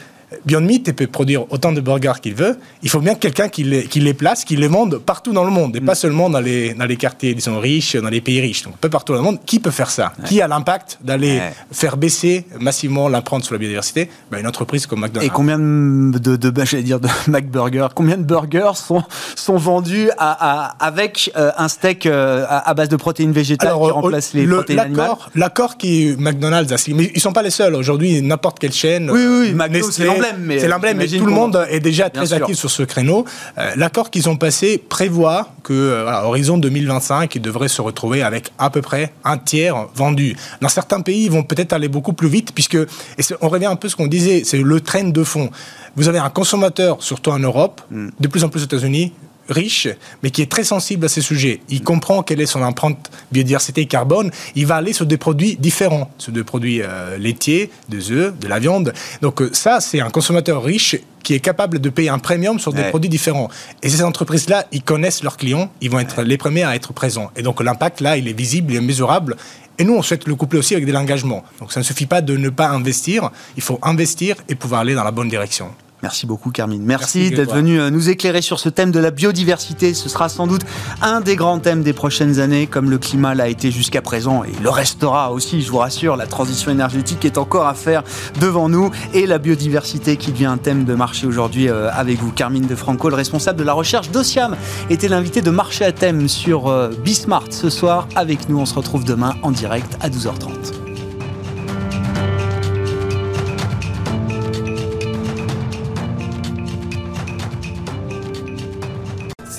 Beyond Meat peut produire autant de burgers qu'il veut. Il faut bien quelqu'un qui les, qui les place, qui les vende partout dans le monde, et pas seulement dans les, dans les quartiers, disons, riches, dans les pays riches. Donc, un peu partout dans le monde. Qui peut faire ça? Qui a l'impact d'aller Ouais. faire baisser massivement l'empreinte sur la biodiversité? Ben, Une entreprise comme Et McDonald's. combien de, de, de dire de McBurger, combien de burgers sont, sont vendus à, à- avec euh, un steak euh, à, à base de protéines végétales qui euh, remplace les le- protéines animales? l'accord, qui McDonald's a signé, mais ils sont pas les seuls. Aujourd'hui, n'importe quelle chaîne. Oui, oui, euh, McDo, Nestlé, l'emblème, mais c'est l'emblème, mais tout le monde est déjà très actif sur ce créneau. Euh, l'accord qu'ils ont passé prévoit que, euh, voilà, horizon 2025, ils devraient se retrouver avec à peu près un tiers vendu. Dans certains pays, ils vont peut-être aller beaucoup plus vite, puisque, et on revient un peu à ce qu'on disait, c'est le train de fond. Vous avez un consommateur, surtout en Europe, Hmm. de plus en plus aux États-Unis, riche, mais qui est très sensible à ces sujets. Il comprend quelle est son empreinte biodiversité et carbone. Il va aller sur des produits différents, sur des produits euh, laitiers, des œufs, de la viande. Donc euh, ça, c'est un consommateur riche qui est capable de payer un premium sur des Ouais. produits différents. Et ces entreprises-là, ils connaissent leurs clients, ils vont être les premiers à être présents. Et donc l'impact, là, il est visible, il est mesurable. Et nous, on souhaite le coupler aussi avec de l'engagement. Donc ça ne suffit pas de ne pas investir, il faut investir et pouvoir aller dans la bonne direction. Merci beaucoup, Carmine. Merci, Merci, d'être venu euh, nous éclairer sur ce thème de la biodiversité. Ce sera sans doute un des grands thèmes des prochaines années, comme le climat l'a été jusqu'à présent et le restera aussi, je vous rassure. La transition énergétique est encore à faire devant nous et la biodiversité qui devient un thème de marché aujourd'hui euh, avec vous. Carmine De Franco, le responsable de la recherche d'Ociam, était l'invité de Marché à thème sur euh, Bismart ce soir avec nous. On se retrouve demain en direct à 12h30.